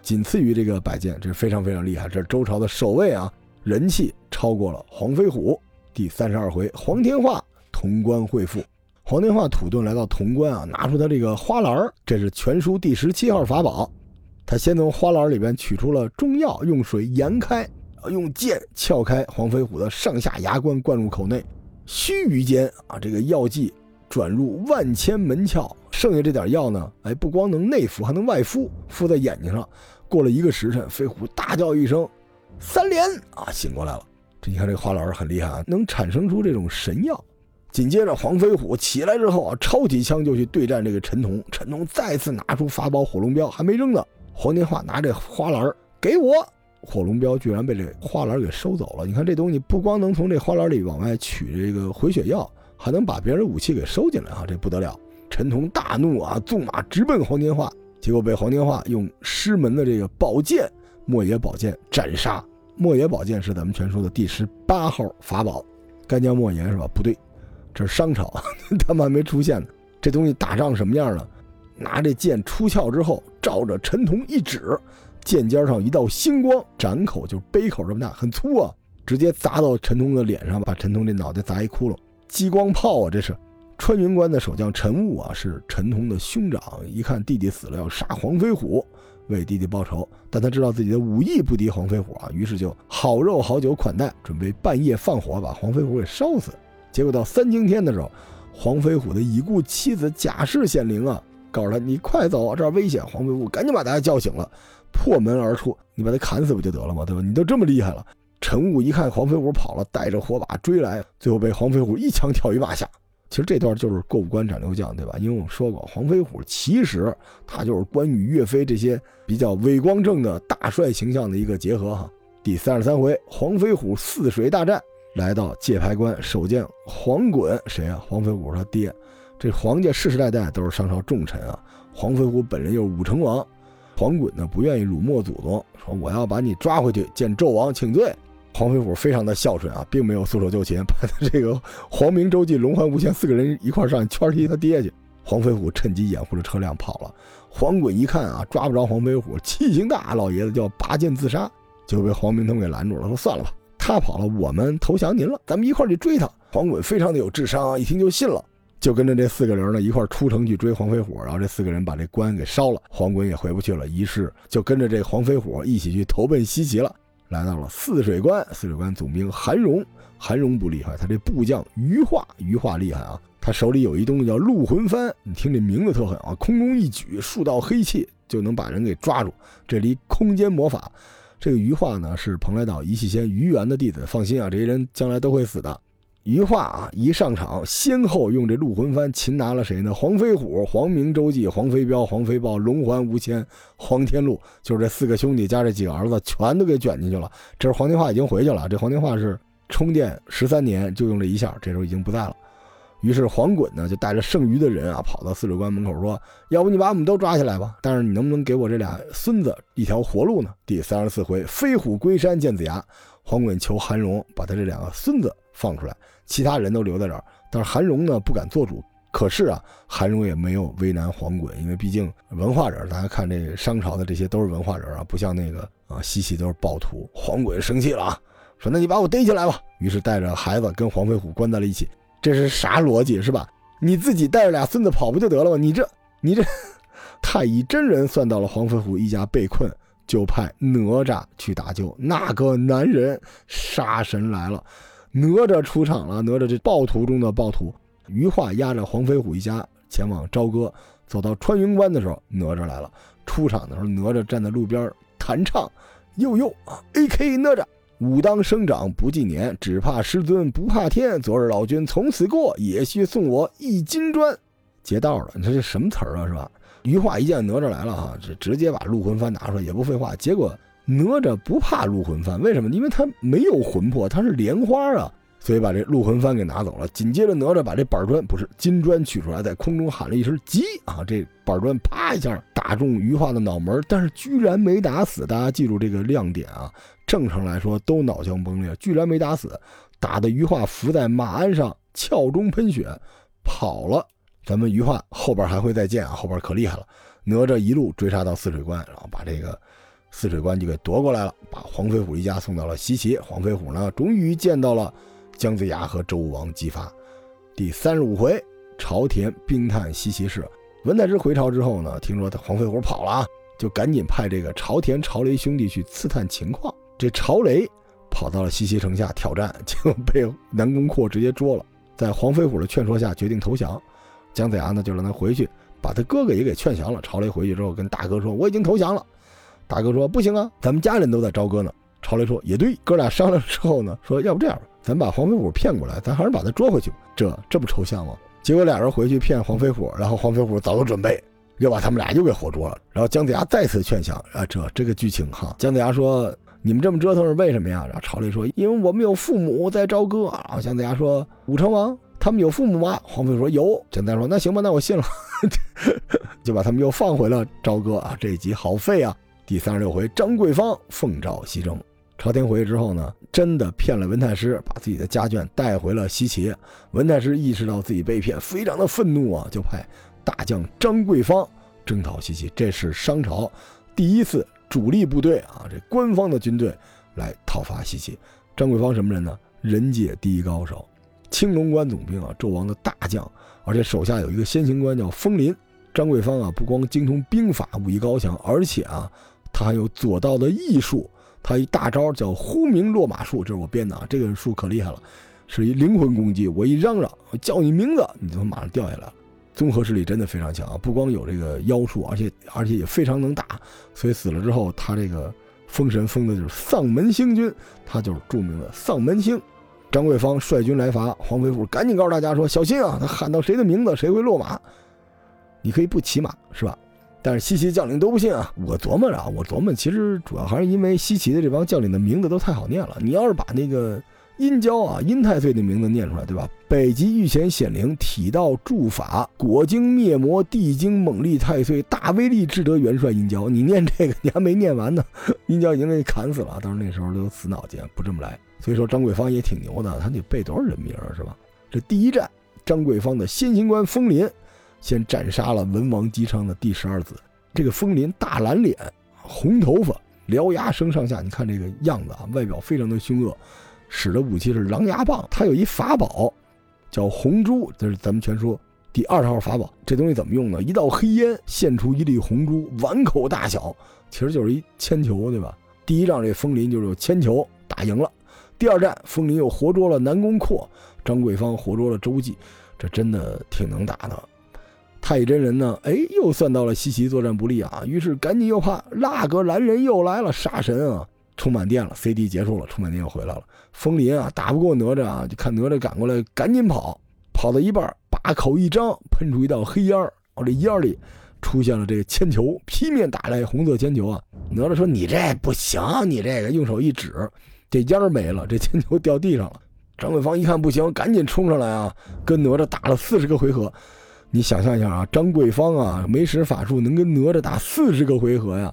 仅次于这个摆件，这是非常非常厉害。这是周朝的首位啊，人气超过了黄飞虎。第三十二回，黄天化潼关会复。黄天化土遁来到潼关啊，拿出他这个花篮这是全书第十七号法宝。他先从花篮里边取出了中药，用水研开，用剑撬开黄飞虎的上下牙关，灌入口内。须臾间啊，这个药剂转入万千门窍，剩下这点药呢，哎，不光能内服，还能外敷，敷在眼睛上。过了一个时辰，飞虎大叫一声：“三连！”啊，醒过来了。这你看这花篮很厉害啊，能产生出这种神药。紧接着，黄飞虎起来之后啊，抄起枪就去对战这个陈同。陈同再次拿出法宝火龙镖，还没扔呢。黄天化拿这花篮给我，火龙镖居然被这花篮给收走了。你看这东西不光能从这花篮里往外取这个回血药，还能把别人武器给收进来啊！这不得了！陈同大怒啊，纵马直奔黄天化，结果被黄天化用师门的这个宝剑莫邪宝剑斩杀。莫邪宝剑是咱们全书的第十八号法宝，干将莫邪是吧？不对，这是商朝，*laughs* 他们还没出现呢。这东西打仗什么样呢？拿这剑出鞘之后，照着陈同一指，剑尖上一道星光，斩口就是杯口这么大，很粗啊，直接砸到陈同的脸上，把陈同这脑袋砸一窟窿。激光炮啊，这是穿云关的守将陈雾啊，是陈同的兄长，一看弟弟死了，要杀黄飞虎，为弟弟报仇。但他知道自己的武艺不敌黄飞虎啊，于是就好肉好酒款待，准备半夜放火把黄飞虎给烧死。结果到三更天的时候。黄飞虎的已故妻子贾氏显灵啊，告诉他：“你快走，这儿危险。”黄飞虎赶紧把大家叫醒了，破门而出。你把他砍死不就得了吗？对吧？你都这么厉害了。陈武一看黄飞虎跑了，带着火把追来，最后被黄飞虎一枪挑于马下。其实这段就是过五关斩六将，对吧？因为我们说过，黄飞虎其实他就是关羽、岳飞这些比较伟光正的大帅形象的一个结合哈。第三十三回，黄飞虎泗水大战。来到界牌关，首见黄衮，谁啊？黄飞虎他爹。这黄家世世代代都是商朝重臣啊。黄飞虎本人又是武成王，黄衮呢不愿意辱没祖宗，说我要把你抓回去见纣王请罪。黄飞虎非常的孝顺啊，并没有束手就擒，把他这个黄明、周记、龙环、吴谦四个人一块上圈踢他爹去。黄飞虎趁机掩护着车辆跑了。黄衮一看啊，抓不着黄飞虎，气性大，老爷子就要拔剑自杀，就被黄明他们给拦住了，说算了吧。他跑了，我们投降您了，咱们一块儿去追他。黄衮非常的有智商，一听就信了，就跟着这四个人呢一块儿出城去追黄飞虎。然后这四个人把这关给烧了，黄衮也回不去了，于是就跟着这黄飞虎一起去投奔西岐了。来到了泗水关，泗水关总兵韩荣，韩荣不厉害，他这部将余化，余化厉害啊，他手里有一东西叫鹿魂幡，你听这名字特狠啊，空中一举，数道黑气就能把人给抓住，这离空间魔法。这个余化呢是蓬莱岛一气仙余元的弟子，放心啊，这些人将来都会死的。余化啊一上场，先后用这鹿魂幡擒拿了谁呢？黄飞虎、黄明、周记、黄飞彪、黄飞豹、龙环、吴谦、黄天禄，就是这四个兄弟加这几个儿子，全都给卷进去了。这时黄天化已经回去了，这黄天化是充电十三年就用这一下，这时候已经不在了。于是黄衮呢就带着剩余的人啊，跑到泗水关门口说：“要不你把我们都抓起来吧？但是你能不能给我这俩孙子一条活路呢？”第三十四回，飞虎归山见子牙，黄衮求韩荣把他这两个孙子放出来，其他人都留在这儿。但是韩荣呢不敢做主。可是啊，韩荣也没有为难黄衮，因为毕竟文化人，大家看这商朝的这些都是文化人啊，不像那个啊西岐都是暴徒。黄衮生气了啊，说：“那你把我逮起来吧。”于是带着孩子跟黄飞虎关在了一起。这是啥逻辑是吧？你自己带着俩孙子跑不就得了吗？你这你这，太乙真人算到了黄飞虎一家被困，就派哪吒去搭救。那个男人杀神来了，哪吒出场了。哪吒这暴徒中的暴徒，余化押着黄飞虎一家前往朝歌，走到穿云关的时候，哪吒来了。出场的时候，哪吒站在路边弹唱，呦呦，A.K. 哪吒。武当生长不计年，只怕师尊不怕天。昨日老君从此过，也需送我一金砖。劫道了，你说这什么词儿啊，是吧？余化一见哪吒来了，哈，这直接把鹿魂幡拿出来，也不废话。结果哪吒不怕鹿魂幡，为什么？因为他没有魂魄，他是莲花啊。所以把这鹿魂幡给拿走了。紧接着哪吒把这板砖不是金砖取出来，在空中喊了一声“急”啊，这板砖啪一下打中余化的脑门，但是居然没打死。大家记住这个亮点啊！正常来说都脑浆崩裂，居然没打死，打的余化伏在马鞍上，鞘中喷血跑了。咱们余化后边还会再见啊，后边可厉害了。哪吒一路追杀到泗水关，然后把这个泗水关就给夺过来了，把黄飞虎一家送到了西岐。黄飞虎呢，终于见到了。姜子牙和周武王姬发，第三十五回，朝田兵探西岐市。文太师回朝之后呢，听说他黄飞虎跑了啊，就赶紧派这个朝田、朝雷兄弟去刺探情况。这朝雷跑到了西岐城下挑战，*laughs* 结果被南宫阔直接捉了。在黄飞虎的劝说下，决定投降。姜子牙呢，就让他回去，把他哥哥也给劝降了。朝雷回去之后，跟大哥说：“我已经投降了。”大哥说：“不行啊，咱们家人都在朝歌呢。”朝雷说：“也对。”哥俩商量之后呢，说：“要不这样吧。”咱把黄飞虎骗过来，咱还是把他捉回去。这这不抽象吗？结果俩人回去骗黄飞虎，然后黄飞虎早有准备，又把他们俩又给活捉了。然后姜子牙再次劝降啊，这这个剧情哈。姜子牙说：“你们这么折腾是为什么呀？然后朝里说：“因为我们有父母在朝歌。”然后姜子牙说：“武成王他们有父母吗？”黄飞说：“有。”姜子牙说：“那行吧，那我信了。*laughs* ”就把他们又放回了朝歌啊。这一集好废啊！第三十六回，张桂芳奉诏西征。朝天回去之后呢，真的骗了文太师，把自己的家眷带回了西岐。文太师意识到自己被骗，非常的愤怒啊，就派大将张桂芳征讨西岐。这是商朝第一次。主力部队啊，这官方的军队来讨伐西岐。张桂芳什么人呢？人界第一高手，青龙关总兵啊，纣王的大将，而且手下有一个先行官叫风林。张桂芳啊，不光精通兵法，武艺高强，而且啊，他还有左道的艺术。他一大招叫呼名落马术，这是我编的啊，这个术可厉害了，是一灵魂攻击。我一嚷嚷，我叫你名字，你就马上掉下来了。综合实力真的非常强，不光有这个妖术，而且而且也非常能打。所以死了之后，他这个封神封的就是丧门星君，他就是著名的丧门星。张桂芳率军来伐，黄飞虎赶紧告诉大家说：“小心啊，他喊到谁的名字，谁会落马。你可以不骑马，是吧？”但是西岐将领都不信啊。我琢磨着啊，我琢磨，其实主要还是因为西岐的这帮将领的名字都太好念了。你要是把那个……殷郊啊，殷太岁的名字念出来，对吧？北极御前显灵，体道助法，果经灭魔，地经猛力太岁，大威力智德元帅殷郊。你念这个，你还没念完呢，*laughs* 殷郊已经给你砍死了。当时那时候都死脑筋，不这么来。所以说张桂芳也挺牛的，他得背多少人名是吧？这第一战，张桂芳的先行官风林，先斩杀了文王姬昌的第十二子。这个风林大蓝脸，红头发，獠牙生上下，你看这个样子啊，外表非常的凶恶。使的武器是狼牙棒，他有一法宝，叫红珠，这是咱们全说第二十号法宝。这东西怎么用呢？一道黑烟现出一粒红珠，碗口大小，其实就是一铅球，对吧？第一仗这风林就是有铅球打赢了，第二战风林又活捉了南宫阔，张桂芳活捉了周忌，这真的挺能打的。太乙真人呢？哎，又算到了西岐作战不利啊，于是赶紧又怕那个蓝人又来了，杀神啊！充满电了，CD 结束了，充满电又回来了。风林啊，打不过哪吒啊，就看哪吒赶过来，赶紧跑，跑到一半，把口一张，喷出一道黑烟儿，哦，这烟里出现了这个铅球，劈面打来，红色铅球啊。哪吒说：“你这不行，你这个用手一指，这烟儿没了，这铅球掉地上了。”张桂芳一看不行，赶紧冲上来啊，跟哪吒打了四十个回合。你想象一下啊，张桂芳啊，没使法术，能跟哪吒打四十个回合呀？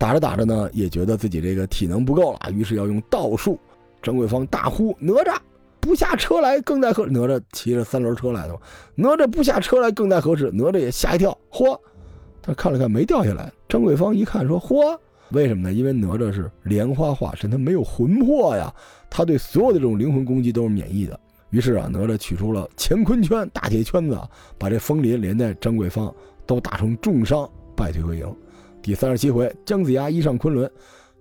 打着打着呢，也觉得自己这个体能不够了，于是要用道术。张桂芳大呼：“哪吒不下车来，更待何？”哪吒骑着三轮车来的。哪吒不下车来，更待何时？哪吒也吓一跳，嚯！他看了看，没掉下来。张桂芳一看，说：“嚯，为什么呢？因为哪吒是莲花化身，他没有魂魄呀，他对所有的这种灵魂攻击都是免疫的。于是啊，哪吒取出了乾坤圈，大铁圈子，把这风林连带张桂芳都打成重伤，败退回营。”第三十七回，姜子牙一上昆仑，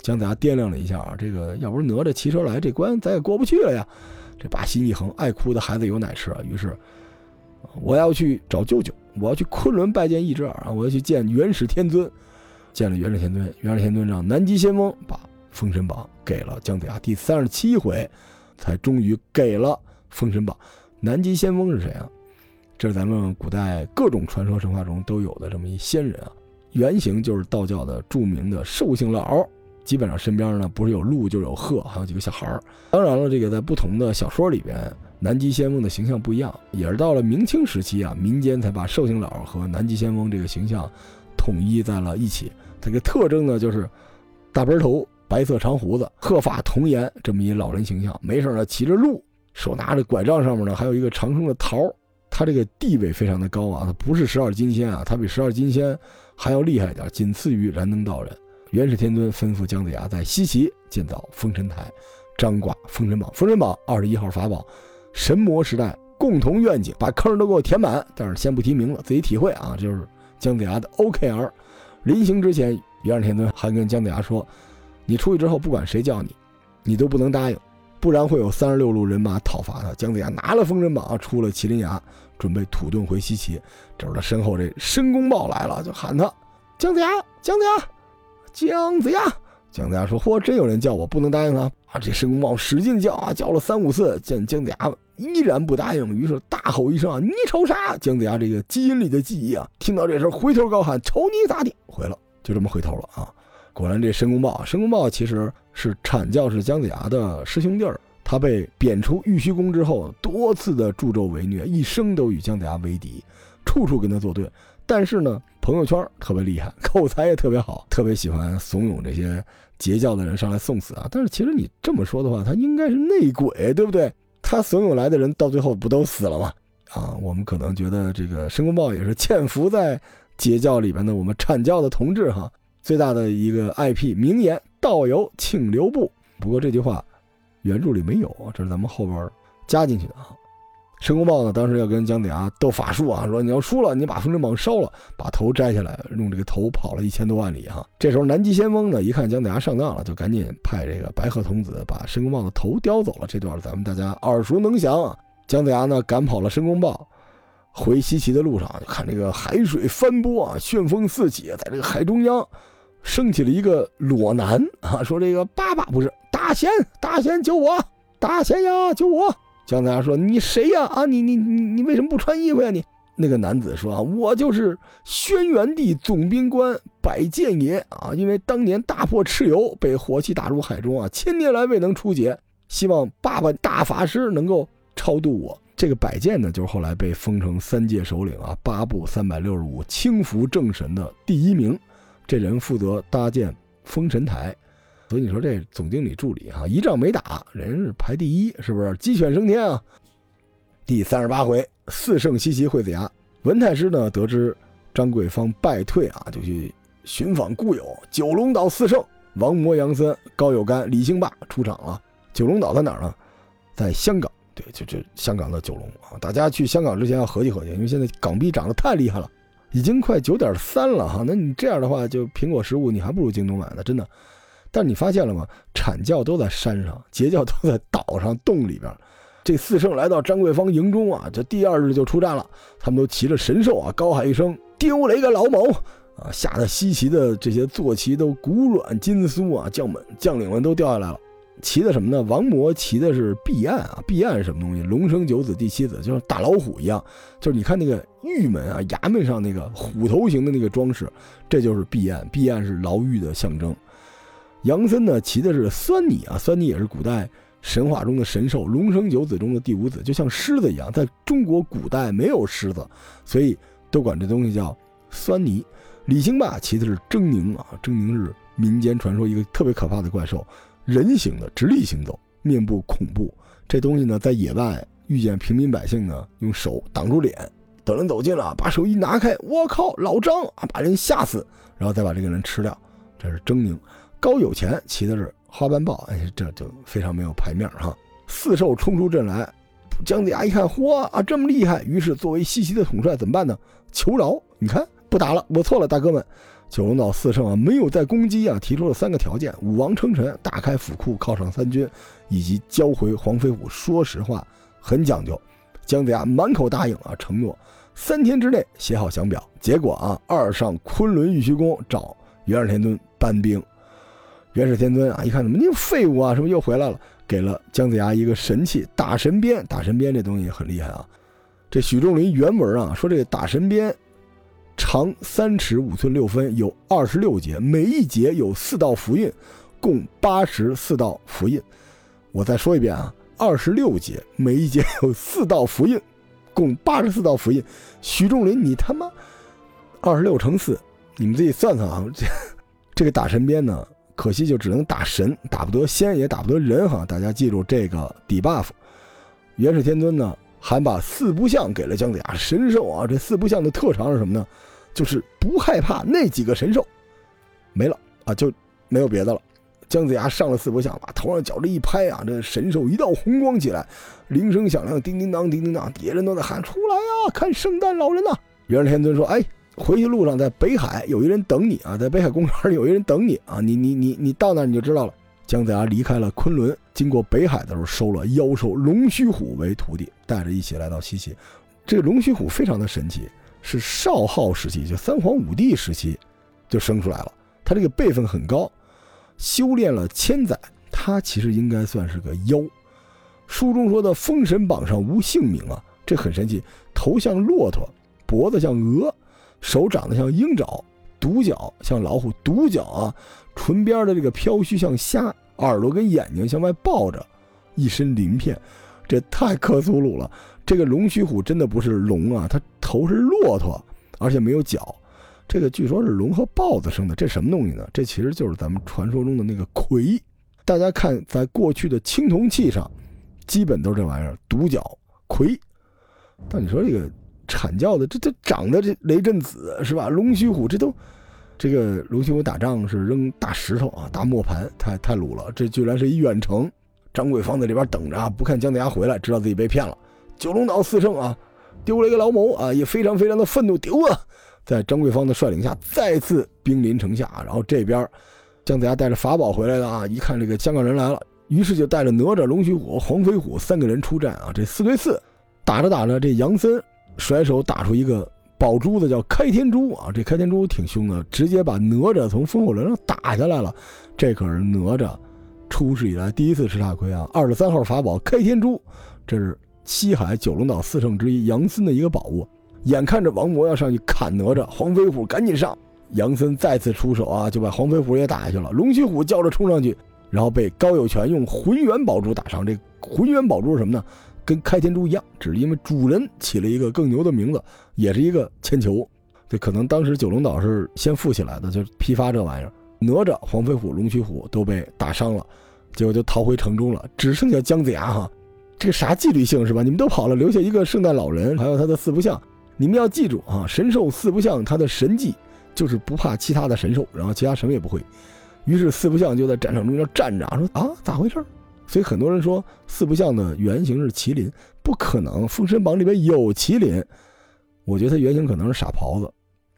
姜子牙掂量了一下啊，这个要不是哪吒骑车来，这关咱也过不去了呀。这把心一横，爱哭的孩子有奶吃啊。于是，我要去找舅舅，我要去昆仑拜见一只耳，我要去见元始天尊。见了元始天尊，元始天尊让南极仙翁把封神榜给了姜子牙。第三十七回，才终于给了封神榜。南极仙翁是谁啊？这是咱们古代各种传说神话中都有的这么一仙人啊。原型就是道教的著名的寿星老，基本上身边呢不是有鹿就有鹤，还有几个小孩儿。当然了，这个在不同的小说里边，南极仙翁的形象不一样，也是到了明清时期啊，民间才把寿星老和南极仙翁这个形象统一在了一起。这个特征呢就是大背头、白色长胡子、鹤发童颜这么一老人形象，没事呢骑着鹿，手拿着拐杖，上面呢还有一个长生的桃。他这个地位非常的高啊，他不是十二金仙啊，他比十二金仙。还要厉害一点，仅次于燃灯道人。元始天尊吩咐姜子牙在西岐建造封神台，张挂封神榜。封神榜二十一号法宝，神魔时代共同愿景，把坑都给我填满。但是先不提名了，自己体会啊。就是姜子牙的 OKR。临行之前，元始天尊还跟姜子牙说：“你出去之后，不管谁叫你，你都不能答应，不然会有三十六路人马讨伐他。”姜子牙拿了封神榜，出了麒麟崖。准备土遁回西岐，这时候他身后这申公豹来了，就喊他姜子牙，姜子牙，姜子牙。姜子牙说：“嚯，真有人叫我，不能答应啊啊！”这申公豹使劲叫啊，叫了三五次，见姜子牙依然不答应，于是大吼一声：“啊，你瞅啥？”姜子牙这个基因里的记忆啊，听到这声回头高喊：“瞅你咋的！”回了，就这么回头了啊。果然，这申公豹，申公豹其实是阐教是姜子牙的师兄弟儿。他被贬出玉虚宫之后，多次的助纣为虐，一生都与姜子牙为敌，处处跟他作对。但是呢，朋友圈特别厉害，口才也特别好，特别喜欢怂恿这些截教的人上来送死啊。但是其实你这么说的话，他应该是内鬼，对不对？他怂恿来的人到最后不都死了吗？啊，我们可能觉得这个申公豹也是潜伏在截教里边的我们阐教的同志哈。最大的一个 IP 名言：“道友请留步。”不过这句话原著里没有，这是咱们后边加进去的啊。申公豹呢，当时要跟姜子牙斗法术啊，说你要输了，你把封神榜烧了，把头摘下来，用这个头跑了一千多万里哈。这时候南极先锋呢，一看姜子牙上当了，就赶紧派这个白鹤童子把申公豹的头叼走了。这段咱们大家耳熟能详啊。姜子牙呢，赶跑了申公豹。回西岐的路上，就看这个海水翻波啊，旋风四起，在这个海中央升起了一个裸男啊，说这个爸爸不是大仙，大仙救我，大仙呀救我！姜子牙说你谁呀？啊你你你你为什么不穿衣服呀？你那个男子说啊，我就是轩辕帝总兵官百剑爷啊，因为当年大破蚩尤，被火气打入海中啊，千年来未能出解，希望爸爸大法师能够超度我。这个百剑呢，就是后来被封成三界首领啊，八部三百六十五轻浮正神的第一名。这人负责搭建封神台，所以你说这总经理助理哈，一仗没打，人是排第一，是不是鸡犬升天啊？第三十八回，四圣西岐会子牙，文太师呢得知张桂芳败退啊，就去寻访故友九龙岛四圣王魔、杨森、高有干、李兴霸出场了。九龙岛在哪儿呢？在香港。对，就这香港的九龙啊，大家去香港之前要合计合计，因为现在港币涨得太厉害了，已经快九点三了哈。那你这样的话，就苹果十五，你还不如京东买呢，真的。但你发现了吗？阐教都在山上，截教都在岛上洞里边。这四圣来到张桂芳营中啊，这第二日就出战了。他们都骑着神兽啊，高喊一声“丢了一个老某”，啊，吓得西岐的这些坐骑都骨软筋酥啊，将们将领们都掉下来了。骑的什么呢？王魔骑的是避案啊，避案是什么东西？龙生九子第七子，就像大老虎一样。就是你看那个玉门啊，衙门上那个虎头形的那个装饰，这就是避案。避案是牢狱的象征。杨森呢，骑的是酸泥啊，酸泥也是古代神话中的神兽，龙生九子中的第五子，就像狮子一样。在中国古代没有狮子，所以都管这东西叫酸泥。李兴霸骑的是狰狞啊，狰狞是民间传说一个特别可怕的怪兽。人形的直立行走，面部恐怖。这东西呢，在野外遇见平民百姓呢，用手挡住脸，等人走近了，把手一拿开，我靠，老张啊，把人吓死，然后再把这个人吃掉。这是狰狞。高有钱骑的是花斑豹，哎，这就非常没有牌面哈。四兽冲出阵来，姜子牙一看，嚯啊，这么厉害，于是作为西岐的统帅怎么办呢？求饶，你看不打了，我错了，大哥们。九龙岛四圣啊，没有再攻击啊，提出了三个条件：武王称臣，大开府库，犒赏三军，以及交回黄飞虎。说实话，很讲究。姜子牙满口答应啊，承诺三天之内写好降表。结果啊，二上昆仑玉虚宫找元始天尊搬兵。元始天尊啊，一看怎么你废物啊，是不是又回来了？给了姜子牙一个神器打神鞭。打神鞭这东西很厉害啊。这许仲林原文啊，说这个打神鞭。长三尺五寸六分，有二十六节，每一节有四道符印，共八十四道符印。我再说一遍啊，二十六节，每一节有四道符印，共八十四道符印。许仲林，你他妈二十六乘四，你们自己算算啊！这 *laughs* 这个打神鞭呢，可惜就只能打神，打不得仙，也打不得人哈。大家记住这个底 buff。元始天尊呢，还把四不像给了姜子牙神兽啊。这四不像的特长是什么呢？就是不害怕那几个神兽，没了啊，就没有别的了。姜子牙上了四不像，把头上脚这一拍啊，这神兽一道红光起来，铃声响亮，叮叮当，叮叮当，底下人都在喊出来啊，看圣诞老人呐！元始天尊说：“哎，回去路上在北海有一人等你啊，在北海公园里有一人等你啊，你你你你到那你就知道了。”姜子牙离开了昆仑，经过北海的时候，收了妖兽龙须虎为徒弟，带着一起来到西岐。这个龙须虎非常的神奇。是少昊时期，就三皇五帝时期就生出来了。他这个辈分很高，修炼了千载，他其实应该算是个妖。书中说的《封神榜》上无姓名啊，这很神奇。头像骆驼，脖子像鹅，手长得像鹰爪，独角像老虎，独角啊，唇边的这个飘须像虾，耳朵跟眼睛向外抱着，一身鳞片，这太克苏鲁了。这个龙须虎真的不是龙啊，它头是骆驼，而且没有角。这个据说是龙和豹子生的，这什么东西呢？这其实就是咱们传说中的那个魁。大家看，在过去的青铜器上，基本都是这玩意儿，独角魁。但你说这个阐教的，这这长得这雷震子是吧？龙须虎这都，这个龙须虎打仗是扔大石头啊，大磨盘，太太鲁了。这居然是一远程。张桂芳在这边等着啊，不看姜子牙回来，知道自己被骗了。九龙岛四圣啊，丢了一个老某啊，也非常非常的愤怒，丢啊！在张桂芳的率领下，再次兵临城下。然后这边，姜子牙带着法宝回来了啊！一看这个香港人来了，于是就带着哪吒、龙须虎、黄飞虎三个人出战啊！这四对四，打着打着，这杨森甩手打出一个宝珠子，叫开天珠啊！这开天珠挺凶的，直接把哪吒从风火轮上打下来了。这可是哪吒出世以来第一次吃大亏啊！二十三号法宝开天珠，这是西海九龙岛四圣之一杨森的一个宝物。眼看着王魔要上去砍哪吒，黄飞虎赶紧上，杨森再次出手啊，就把黄飞虎也打下去了。龙须虎叫着冲上去，然后被高有权用浑元宝珠打伤。这浑元宝珠是什么呢？跟开天珠一样，只是因为主人起了一个更牛的名字，也是一个铅球。这可能当时九龙岛是先富起来的，就批发这玩意儿。哪吒、黄飞虎、龙须虎都被打伤了，结果就逃回城中了，只剩下姜子牙哈。这个啥纪律性是吧？你们都跑了，留下一个圣诞老人，还有他的四不像。你们要记住啊，神兽四不像，他的神技就是不怕其他的神兽，然后其他什么也不会。于是四不像就在战场中间站着，说啊，咋回事？所以很多人说四不像的原型是麒麟，不可能，《封神榜》里边有麒麟。我觉得它原型可能是傻狍子。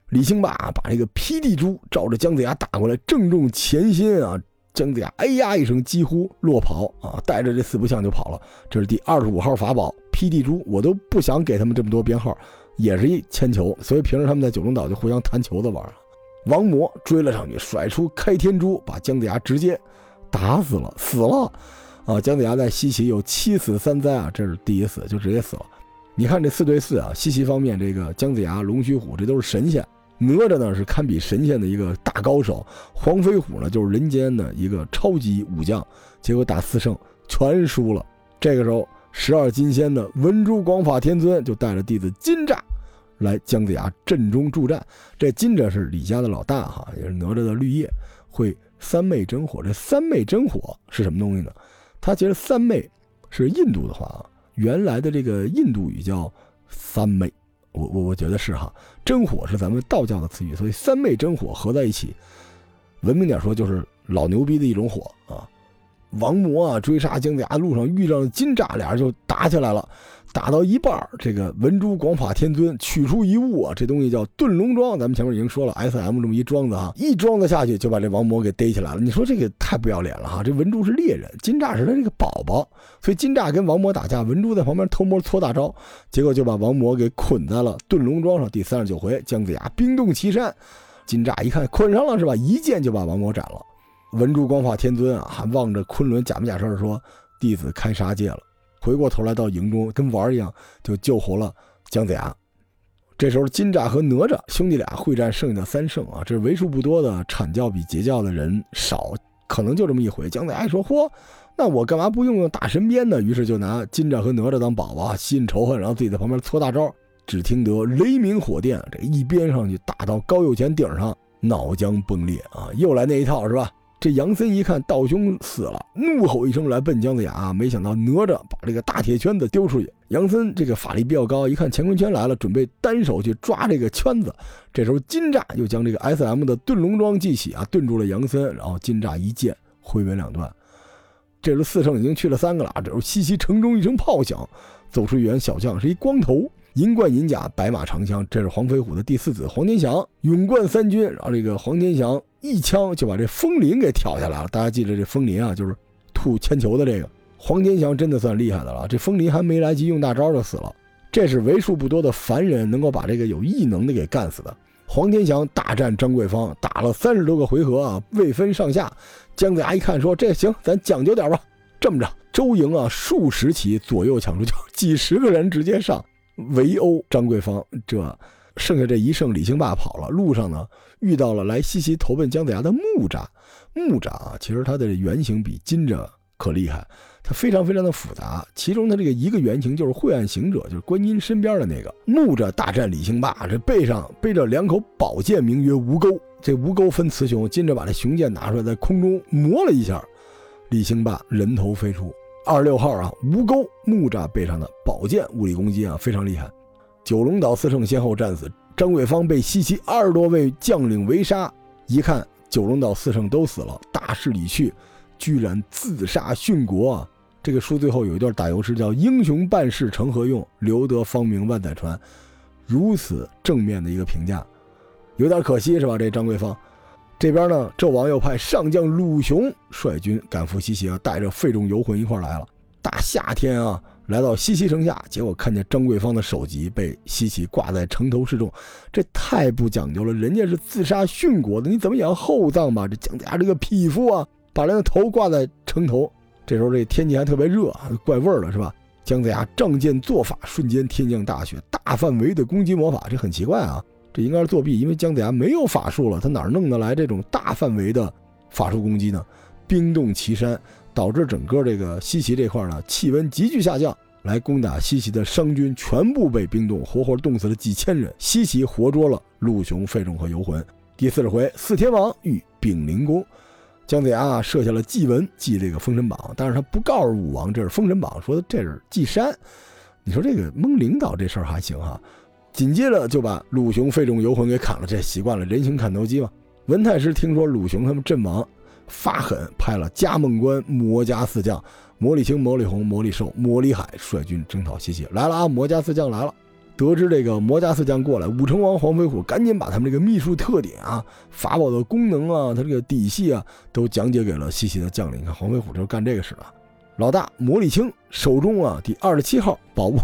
李兴霸把这个霹雳珠照着姜子牙打过来，正中前心啊！姜子牙哎呀一声，几乎落跑啊，带着这四不像就跑了。这是第二十五号法宝霹雳珠，我都不想给他们这么多编号。也是一铅球，所以平时他们在九龙岛就互相弹球子玩王魔追了上去，甩出开天珠，把姜子牙直接打死了，死了。啊，姜子牙在西岐有七死三灾啊，这是第一死就直接死了。你看这四对四啊，西岐方面这个姜子牙、龙须虎这都是神仙，哪吒呢是堪比神仙的一个大高手，黄飞虎呢就是人间的一个超级武将，结果打四胜全输了。这个时候。十二金仙的文殊广法天尊就带着弟子金吒来姜子牙阵中助战。这金吒是李家的老大哈，也是哪吒的绿叶，会三昧真火。这三昧真火是什么东西呢？他觉得三昧是印度的话啊，原来的这个印度语叫三昧。我我我觉得是哈，真火是咱们道教的词语，所以三昧真火合在一起，文明点说就是老牛逼的一种火啊。王魔啊，追杀姜子牙路上遇上了金吒，俩人就打起来了。打到一半这个文殊广法天尊取出一物啊，这东西叫遁龙桩。咱们前面已经说了，S M 这么一桩子哈，一桩子下去就把这王魔给逮起来了。你说这个太不要脸了哈！这文殊是猎人，金吒是他这个宝宝，所以金吒跟王魔打架，文殊在旁边偷摸搓大招，结果就把王魔给捆在了遁龙桩上。第三十九回，姜子牙冰冻岐山，金吒一看捆上了是吧？一剑就把王魔斩了。文殊光法天尊啊，还望着昆仑假模假式的说：“弟子开杀戒了。”回过头来到营中，跟玩一样，就救活了姜子牙。这时候，金吒和哪吒兄弟俩会战，剩下的三圣啊，这是为数不多的阐教比截教的人少，可能就这么一回。姜子牙说：“嚯，那我干嘛不用用大神鞭呢？”于是就拿金吒和哪吒当宝宝，吸引仇恨，然后自己在旁边搓大招。只听得雷鸣火电，这一鞭上去打到高右前顶上，脑浆崩裂啊！又来那一套是吧？这杨森一看道兄死了，怒吼一声来奔姜子牙。没想到哪吒把这个大铁圈子丢出去。杨森这个法力比较高，一看乾坤圈来了，准备单手去抓这个圈子。这时候金吒又将这个 S M 的遁龙桩记起啊，顿住了杨森。然后金吒一剑挥为两段。这时候四圣已经去了三个了。这时候西岐城中一声炮响，走出一员小将，是一光头。银冠银甲，白马长枪，这是黄飞虎的第四子黄天祥，勇冠三军。然后这个黄天祥一枪就把这风林给挑下来了。大家记得这风林啊，就是吐铅球的这个。黄天祥真的算厉害的了，这风林还没来及用大招就死了。这是为数不多的凡人能够把这个有异能的给干死的。黄天祥大战张桂芳，打了三十多个回合啊，未分上下。姜子牙一看说：“这行，咱讲究点吧。这么着，周营啊，数十骑左右抢出，就几十个人直接上。”围殴张桂芳，这剩下这一圣李兴霸跑了，路上呢遇到了来西岐投奔姜子牙的木吒。木吒啊，其实他的原型比金吒可厉害，他非常非常的复杂。其中的这个一个原型就是晦暗行者，就是观音身边的那个木吒大战李兴霸，这背上背着两口宝剑，名曰吴钩。这吴钩分雌雄，金吒把这雄剑拿出来，在空中磨了一下，李兴霸人头飞出。二十六号啊，吴钩木吒背上的宝剑，物理攻击啊非常厉害。九龙岛四圣先后战死，张桂芳被西岐二十多位将领围杀，一看。九龙岛四圣都死了，大势已去，居然自杀殉国。啊！这个书最后有一段打油诗，叫“英雄办事成何用，留得芳名万载传”，如此正面的一个评价，有点可惜是吧？这张桂芳，这边呢，纣王又派上将鲁雄率军赶赴西岐啊，带着费仲游魂一块来了。大夏天啊。来到西岐城下，结果看见张桂芳的首级被西岐挂在城头示众，这太不讲究了。人家是自杀殉国的，你怎么也要厚葬吧？这姜子牙这个匹夫啊，把人的头挂在城头。这时候这天气还特别热，怪味儿了是吧？姜子牙仗剑做法，瞬间天降大雪，大范围的攻击魔法，这很奇怪啊，这应该是作弊，因为姜子牙没有法术了，他哪弄得来这种大范围的法术攻击呢？冰冻岐山。导致整个这个西岐这块呢，气温急剧下降，来攻打西岐的商军全部被冰冻，活活冻死了几千人。西岐活捉了陆雄、费仲和游魂。第四十回，四天王遇丙灵公，姜子牙设下了祭文，祭这个封神榜，但是他不告诉武王这是封神榜，说的这是祭山。你说这个蒙领导这事儿还行哈，紧接着就把陆雄、费仲、游魂给砍了，这习惯了人形砍头机嘛。文太师听说鲁雄他们阵亡。发狠，派了加梦关、魔家四将，魔力青、魔力红、魔力寿、魔力海率军征讨西岐。来了啊！魔家四将来了。得知这个魔家四将过来，武成王黄飞虎赶紧把他们这个秘术特点啊、法宝的功能啊、他这个底细啊，都讲解给了西岐的将领。你看黄飞虎就是干这个事的。老大魔力青手中啊，第二十七号宝物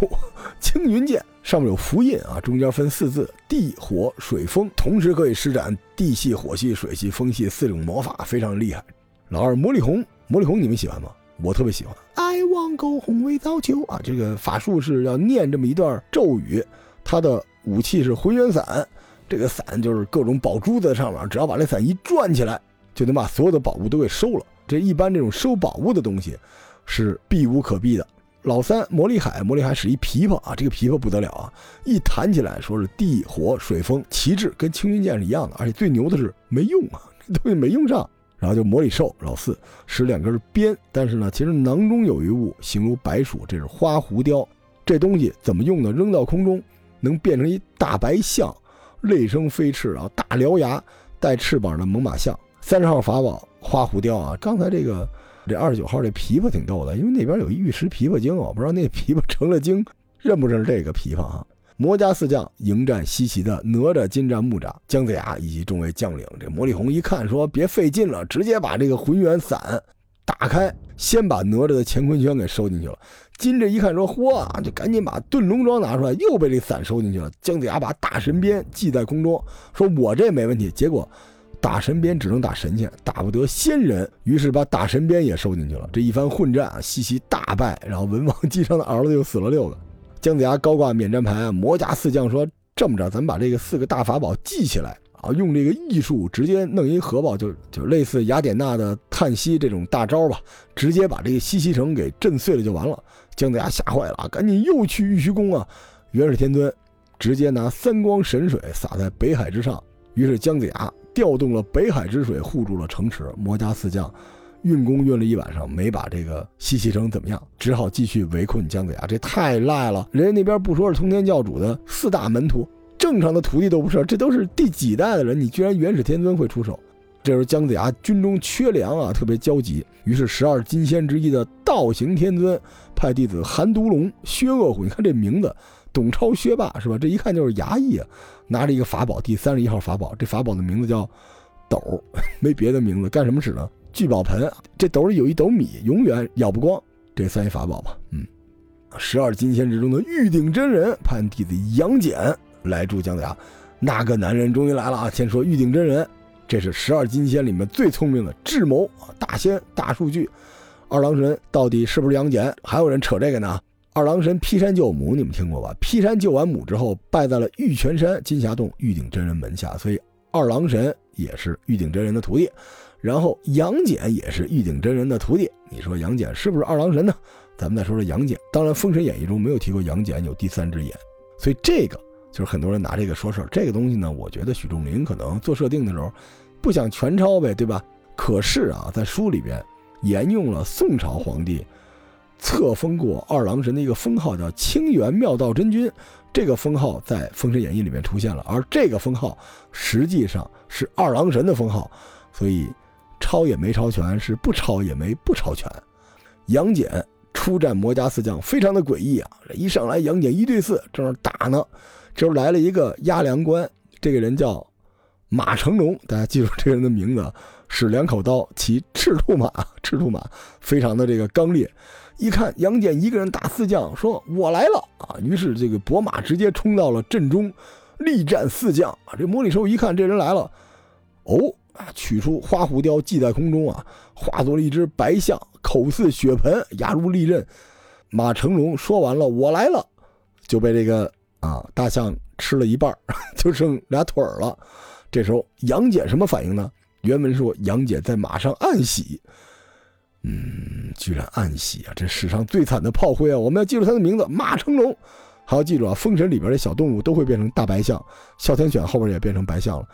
青云剑。上面有符印啊，中间分四字：地、火、水、风，同时可以施展地系、火系、水系、风系四种魔法，非常厉害。老二魔力红，魔力红你们喜欢吗？我特别喜欢。I want go home without you 啊，这个法术是要念这么一段咒语。他的武器是回旋伞，这个伞就是各种宝珠在上面，只要把这伞一转起来，就能把所有的宝物都给收了。这一般这种收宝物的东西是避无可避的。老三魔力海，魔力海使一琵琶啊，这个琵琶不得了啊！一弹起来，说是地火水风旗帜，跟青云剑是一样的，而且最牛的是没用啊，这 *laughs* 东西没用上。然后就魔力兽老四使两根鞭，但是呢，其实囊中有一物，形如白鼠，这是花狐雕。这东西怎么用呢？扔到空中能变成一大白象，泪声飞翅啊，大獠牙，带翅膀的猛犸象。三十号法宝花狐雕啊，刚才这个。这二十九号这琵琶挺逗的，因为那边有玉石琵琶精，我不知道那琵琶成了精认不认这个琵琶啊？魔家四将迎战西岐的哪吒、金吒、木吒、姜子牙以及众位将领。这魔力红一看说：“别费劲了，直接把这个浑元伞打开，先把哪吒的乾坤圈给收进去了。”金吒一看说：“嚯！”就赶紧把遁龙桩拿出来，又被这伞收进去了。姜子牙把大神鞭系在空中，说：“我这没问题。”结果。打神鞭只能打神仙，打不得仙人，于是把打神鞭也收进去了。这一番混战，西岐大败，然后文王姬昌的儿子又死了六个。姜子牙高挂免战牌，魔家四将说：“这么着，咱们把这个四个大法宝记起来啊，用这个艺术直接弄一核爆，就就类似雅典娜的叹息这种大招吧，直接把这个西岐城给震碎了就完了。”姜子牙吓坏了，赶紧又去玉虚宫啊。元始天尊直接拿三光神水洒在北海之上，于是姜子牙。调动了北海之水护住了城池，魔家四将运功运了一晚上，没把这个西岐城怎么样，只好继续围困姜子牙。这太赖了，人家那边不说是通天教主的四大门徒，正常的徒弟都不是，这都是第几代的人，你居然元始天尊会出手？这时候姜子牙军中缺粮啊，特别焦急，于是十二金仙之一的道行天尊派弟子韩独龙、薛恶虎，你看这名字。董超、薛霸是吧？这一看就是衙役啊！拿着一个法宝，第三十一号法宝。这法宝的名字叫斗，没别的名字，干什么使呢？聚宝盆。这斗里有一斗米，永远咬不光。这算一法宝吧？嗯。十二金仙之中的玉鼎真人派弟子杨戬来助姜子牙。那个男人终于来了啊！先说玉鼎真人，这是十二金仙里面最聪明的智谋，大仙、大数据。二郎神到底是不是杨戬？还有人扯这个呢？二郎神劈山救母，你们听过吧？劈山救完母之后，拜在了玉泉山金霞洞玉鼎真人门下，所以二郎神也是玉鼎真人的徒弟。然后杨戬也是玉鼎真人的徒弟。你说杨戬是不是二郎神呢？咱们再说说杨戬。当然，《封神演义》中没有提过杨戬有第三只眼，所以这个就是很多人拿这个说事儿。这个东西呢，我觉得许仲林可能做设定的时候不想全抄呗，对吧？可是啊，在书里边沿用了宋朝皇帝。册封过二郎神的一个封号叫清源妙道真君，这个封号在《封神演义》里面出现了，而这个封号实际上是二郎神的封号，所以抄也没抄全，是不抄也没不抄全。杨戬出战魔家四将，非常的诡异啊！一上来杨戬一对四，正那打呢，这时候来了一个押粮官，这个人叫马成龙，大家记住这个人的名字，使两口刀，骑赤兔马，赤兔马非常的这个刚烈。一看杨戬一个人打四将，说我来了啊！于是这个伯马直接冲到了阵中，力战四将！这魔礼寿一看这人来了，哦啊，取出花虎雕系在空中啊，化作了一只白象，口似血盆，牙如利刃。马成龙说完了，我来了，就被这个啊大象吃了一半，*laughs* 就剩俩腿儿了。这时候杨戬什么反应呢？原文说杨戬在马上暗喜。嗯，居然暗喜啊！这史上最惨的炮灰啊！我们要记住他的名字马成龙，还要记住啊！封神里边的小动物都会变成大白象，哮天犬后边也变成白象了。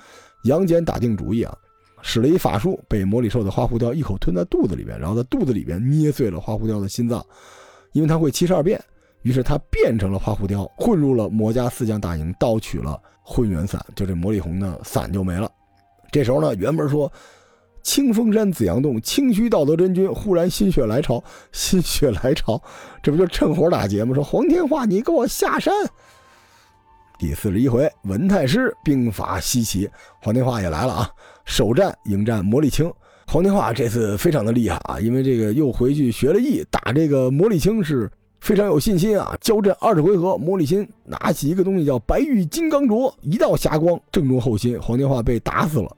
杨戬打定主意啊，使了一法术，被魔里兽的花狐貂一口吞在肚子里边，然后在肚子里边捏碎了花狐貂的心脏，因为他会七十二变，于是他变成了花狐貂，混入了魔家四将大营，盗取了混元伞，就这魔力红的伞就没了。这时候呢，原文说。清风山紫阳洞，清虚道德真君忽然心血来潮，*laughs* 心血来潮，这不就趁火打劫吗？说黄天化，你给我下山。第四十一回，文太师兵法西岐，黄天化也来了啊！首战迎战魔力青，黄天化这次非常的厉害啊，因为这个又回去学了艺，打这个魔力青是非常有信心啊。交战二十回合，魔力青拿起一个东西叫白玉金刚镯，一道霞光正中后心，黄天化被打死了。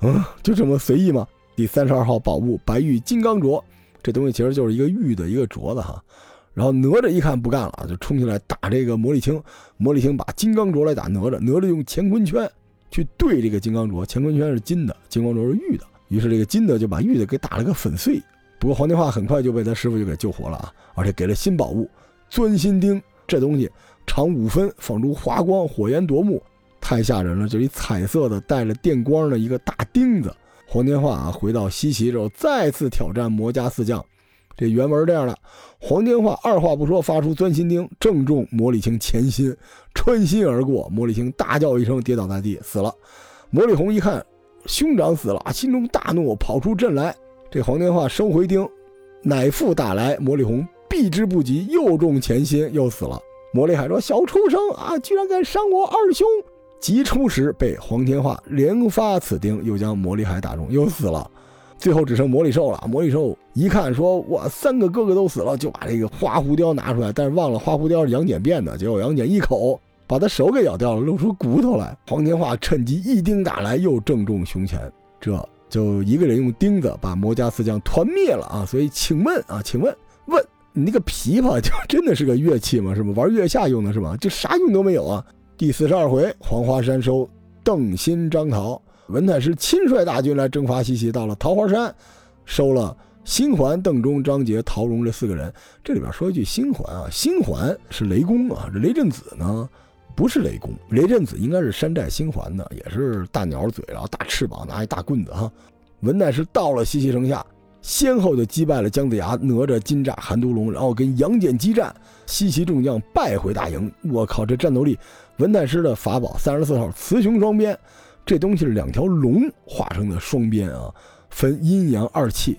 嗯，就这么随意吗？第三十二号宝物白玉金刚镯，这东西其实就是一个玉的一个镯子哈。然后哪吒一看不干了，就冲进来打这个魔力青。魔力青把金刚镯来打哪吒，哪吒用乾坤圈去对这个金刚镯，乾坤圈是金的，金刚镯是玉的。于是这个金的就把玉的给打了个粉碎。不过黄天化很快就被他师傅就给救活了啊，而且给了新宝物钻心钉，这东西长五分，放出华光，火焰夺目。太吓人了！就一彩色的、带着电光的一个大钉子。黄天化啊，回到西岐之后，再次挑战魔家四将。这原文这样的：黄天化二话不说，发出钻心钉，正中魔力青前心，穿心而过。魔力青大叫一声，跌倒在地，死了。魔力红一看兄长死了，心中大怒，跑出阵来。这黄天化收回钉，乃复打来。魔力红避之不及，又中前心，又死了。魔力海说：“小畜生啊，居然敢伤我二兄！”急出时被黄天化连发此钉，又将魔力海打中，又死了。最后只剩魔力兽了。魔力兽一看，说：“我三个哥哥都死了。”就把这个花狐貂拿出来，但是忘了花狐貂是杨戬变的。结果杨戬一口把他手给咬掉了，露出骨头来。黄天化趁机一钉打来，又正中胸前。这就一个人用钉子把魔家四将团灭了啊！所以，请问啊，请问问你那个琵琶就真的是个乐器吗？是吗？玩月下用的是吗？就啥用都没有啊！第四十二回，黄花山收邓新张桃，文太师亲率大军来征伐西岐，到了桃花山，收了新环、邓忠、张杰、陶荣这四个人。这里边说一句，新环啊，新环是雷公啊，这雷震子呢不是雷公，雷震子应该是山寨新环的，也是大鸟嘴，然后大翅膀，拿一大棍子哈。文太师到了西岐城下。先后就击败了姜子牙、哪吒、金吒、韩毒龙，然后跟杨戬激战，西岐众将败回大营。我靠，这战斗力！文太师的法宝三十四号雌雄双鞭，这东西是两条龙化成的双鞭啊，分阴阳二气。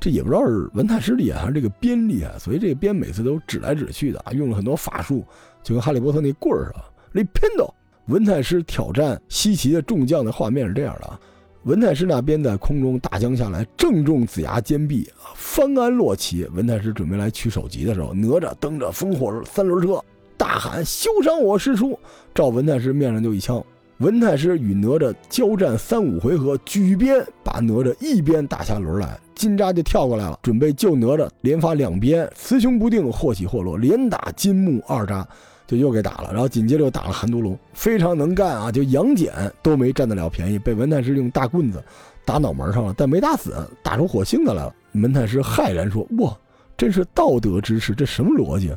这也不知道是文太师厉害还是这个鞭厉害，所以这个鞭每次都指来指去的啊，用了很多法术，就跟哈利波特那棍儿似的。雷偏斗，文太师挑战西岐的众将的画面是这样的啊。文太师那边在空中大将下来，正中子牙肩臂啊，翻鞍落旗。文太师准备来取首级的时候，哪吒蹬着风火三轮车，大喊：“休伤我师叔！”照文太师面上就一枪，文太师与哪吒交战三五回合，举鞭把哪吒一鞭打下轮来，金吒就跳过来了，准备救哪吒，连发两鞭，雌雄不定，或起或落，连打金木二吒，就又给打了。然后紧接着又打了韩毒龙，非常能干啊！就杨戬都没占得了便宜，被文太师用大棍子打脑门上了，但没打死，打出火星子来了。文太师骇然说：“哇，真是道德之士，这什么逻辑？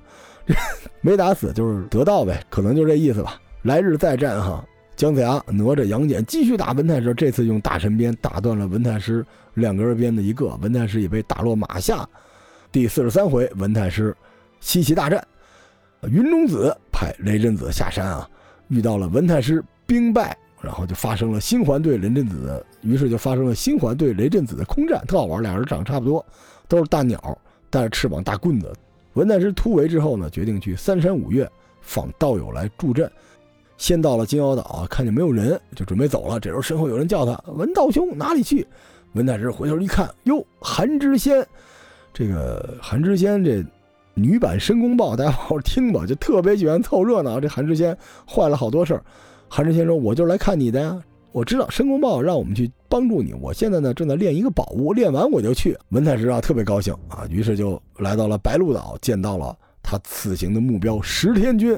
*laughs* 没打死就是得道呗，可能就这意思吧。来日再战哈。”姜子牙、哪吒、杨戬继续打文太师，这次用大神鞭打断了文太师两根鞭的一个，文太师也被打落马下。第四十三回，文太师西岐大战，云中子派雷震子下山啊，遇到了文太师兵败，然后就发生了星环对雷震子，于是就发生了星环对雷震子的空战，特好玩。俩人长得差不多，都是大鸟，带着翅膀、大棍子。文太师突围之后呢，决定去三山五岳访道友来助阵。先到了金鳌岛，看见没有人，就准备走了。这时候身后有人叫他：“文道兄，哪里去？”文太师回头一看，哟，韩知仙。这个韩知仙，这女版申公豹，大家好好听吧，就特别喜欢凑热闹。这韩知仙坏了好多事儿。韩知仙说：“我就是来看你的呀，我知道申公豹让我们去帮助你。我现在呢，正在练一个宝物，练完我就去。”文太师啊，特别高兴啊，于是就来到了白鹿岛，见到了他此行的目标石天君。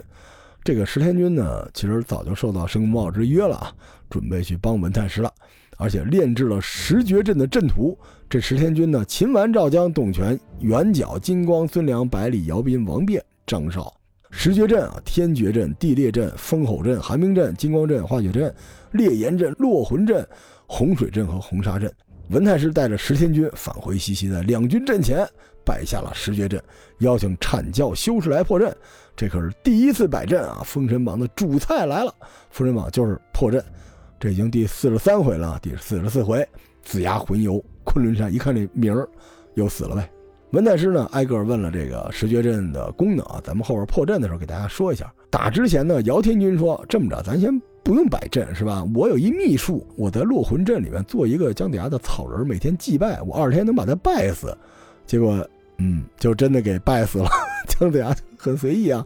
这个石天君呢，其实早就受到申公豹之约了啊，准备去帮文太师了，而且炼制了十绝阵的阵图。这石天君呢，秦完、赵江、董权、袁角、金光、孙良、百里、姚斌、王变、张绍。十绝阵啊，天绝阵、地裂阵、风吼阵、寒冰阵、金光阵、化雪阵、烈炎阵、落魂阵、洪水阵和红沙阵。文太师带着石天君返回西岐，在两军阵前摆下了十绝阵，邀请阐教修士来破阵。这可是第一次摆阵啊！封神榜的主菜来了，封神榜就是破阵。这已经第四十三回了，第四十四回，子牙魂游昆仑山，一看这名儿，又死了呗。文太师呢，挨个问了这个石绝阵的功能啊，咱们后边破阵的时候给大家说一下。打之前呢，姚天军说：“这么着，咱先不用摆阵，是吧？我有一秘术，我在落魂阵里面做一个姜子牙的草人，每天祭拜，我二十天能把他拜死。”结果。嗯，就真的给拜死了。姜子牙很随意啊，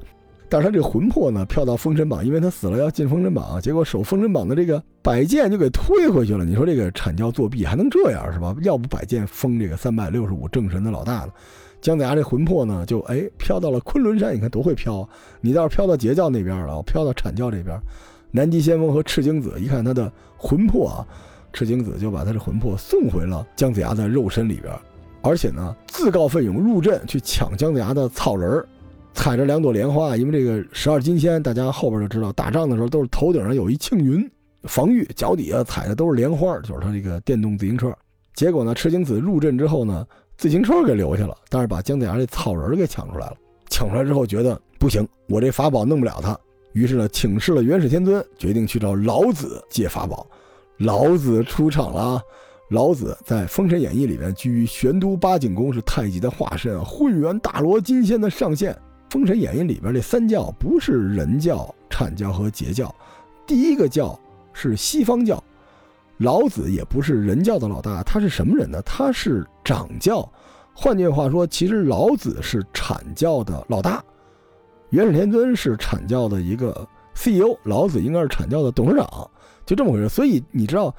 但是他这魂魄呢，飘到封神榜，因为他死了要进封神榜，结果守封神榜的这个摆件就给推回去了。你说这个阐教作弊还能这样是吧？要不摆件封这个三百六十五正神的老大呢？姜子牙这魂魄呢，就哎飘到了昆仑山，你看多会飘！你倒是飘到截教那边了，飘到阐教这边。南极先锋和赤精子一看他的魂魄啊，赤精子就把他的魂魄送回了姜子牙的肉身里边。而且呢，自告奋勇入阵去抢姜子牙的草人儿，踩着两朵莲花。因为这个十二金仙，大家后边就知道，打仗的时候都是头顶上有一庆云防御，脚底下踩的都是莲花，就是他这个电动自行车。结果呢，赤精子入阵之后呢，自行车给留下了，但是把姜子牙这草人给抢出来了。抢出来之后觉得不行，我这法宝弄不了他，于是呢，请示了元始天尊，决定去找老子借法宝。老子出场了。老子在《封神演义》里面居于玄都八景宫，是太极的化身，混元大罗金仙的上线。《封神演义》里边这三教不是人教、阐教和截教，第一个教是西方教。老子也不是人教的老大，他是什么人呢？他是掌教。换句话说，其实老子是阐教的老大，元始天尊是阐教的一个 CEO，老子应该是阐教的董事长，就这么回事。所以你知道。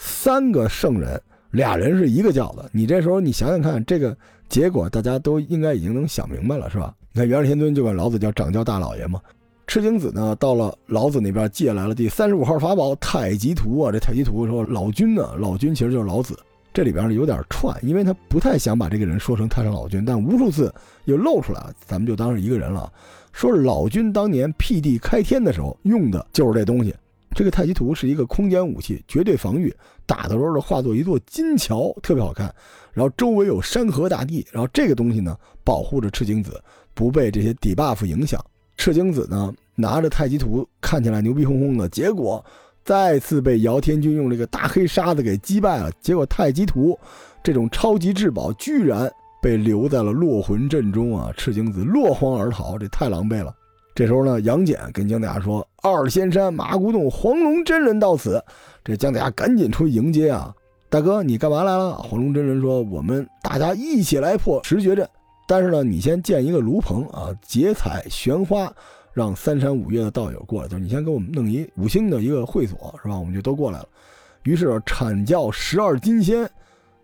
三个圣人，俩人是一个教的。你这时候你想想看，这个结果大家都应该已经能想明白了，是吧？你看元始天尊就管老子叫掌教大老爷嘛。赤精子呢，到了老子那边借来了第三十五号法宝太极图啊。这太极图说老君呢，老君其实就是老子。这里边呢有点串，因为他不太想把这个人说成太上老君，但无数次又露出来了，咱们就当是一个人了。说是老君当年辟地开天的时候用的就是这东西。这个太极图是一个空间武器，绝对防御，打的时候化作一座金桥，特别好看。然后周围有山河大地，然后这个东西呢保护着赤精子不被这些 debuff 影响。赤精子呢拿着太极图看起来牛逼哄哄的，结果再次被姚天军用这个大黑沙子给击败了。结果太极图这种超级至宝居然被留在了落魂阵中啊！赤精子落荒而逃，这太狼狈了。这时候呢，杨戬跟姜子牙说：“二仙山麻古洞黄龙真人到此。”这姜子牙赶紧出去迎接啊！大哥，你干嘛来了？黄龙真人说：“我们大家一起来破十绝阵，但是呢，你先建一个炉棚啊，结彩悬花，让三山五岳的道友过来，就是你先给我们弄一五星的一个会所，是吧？我们就都过来了。于是阐教十二金仙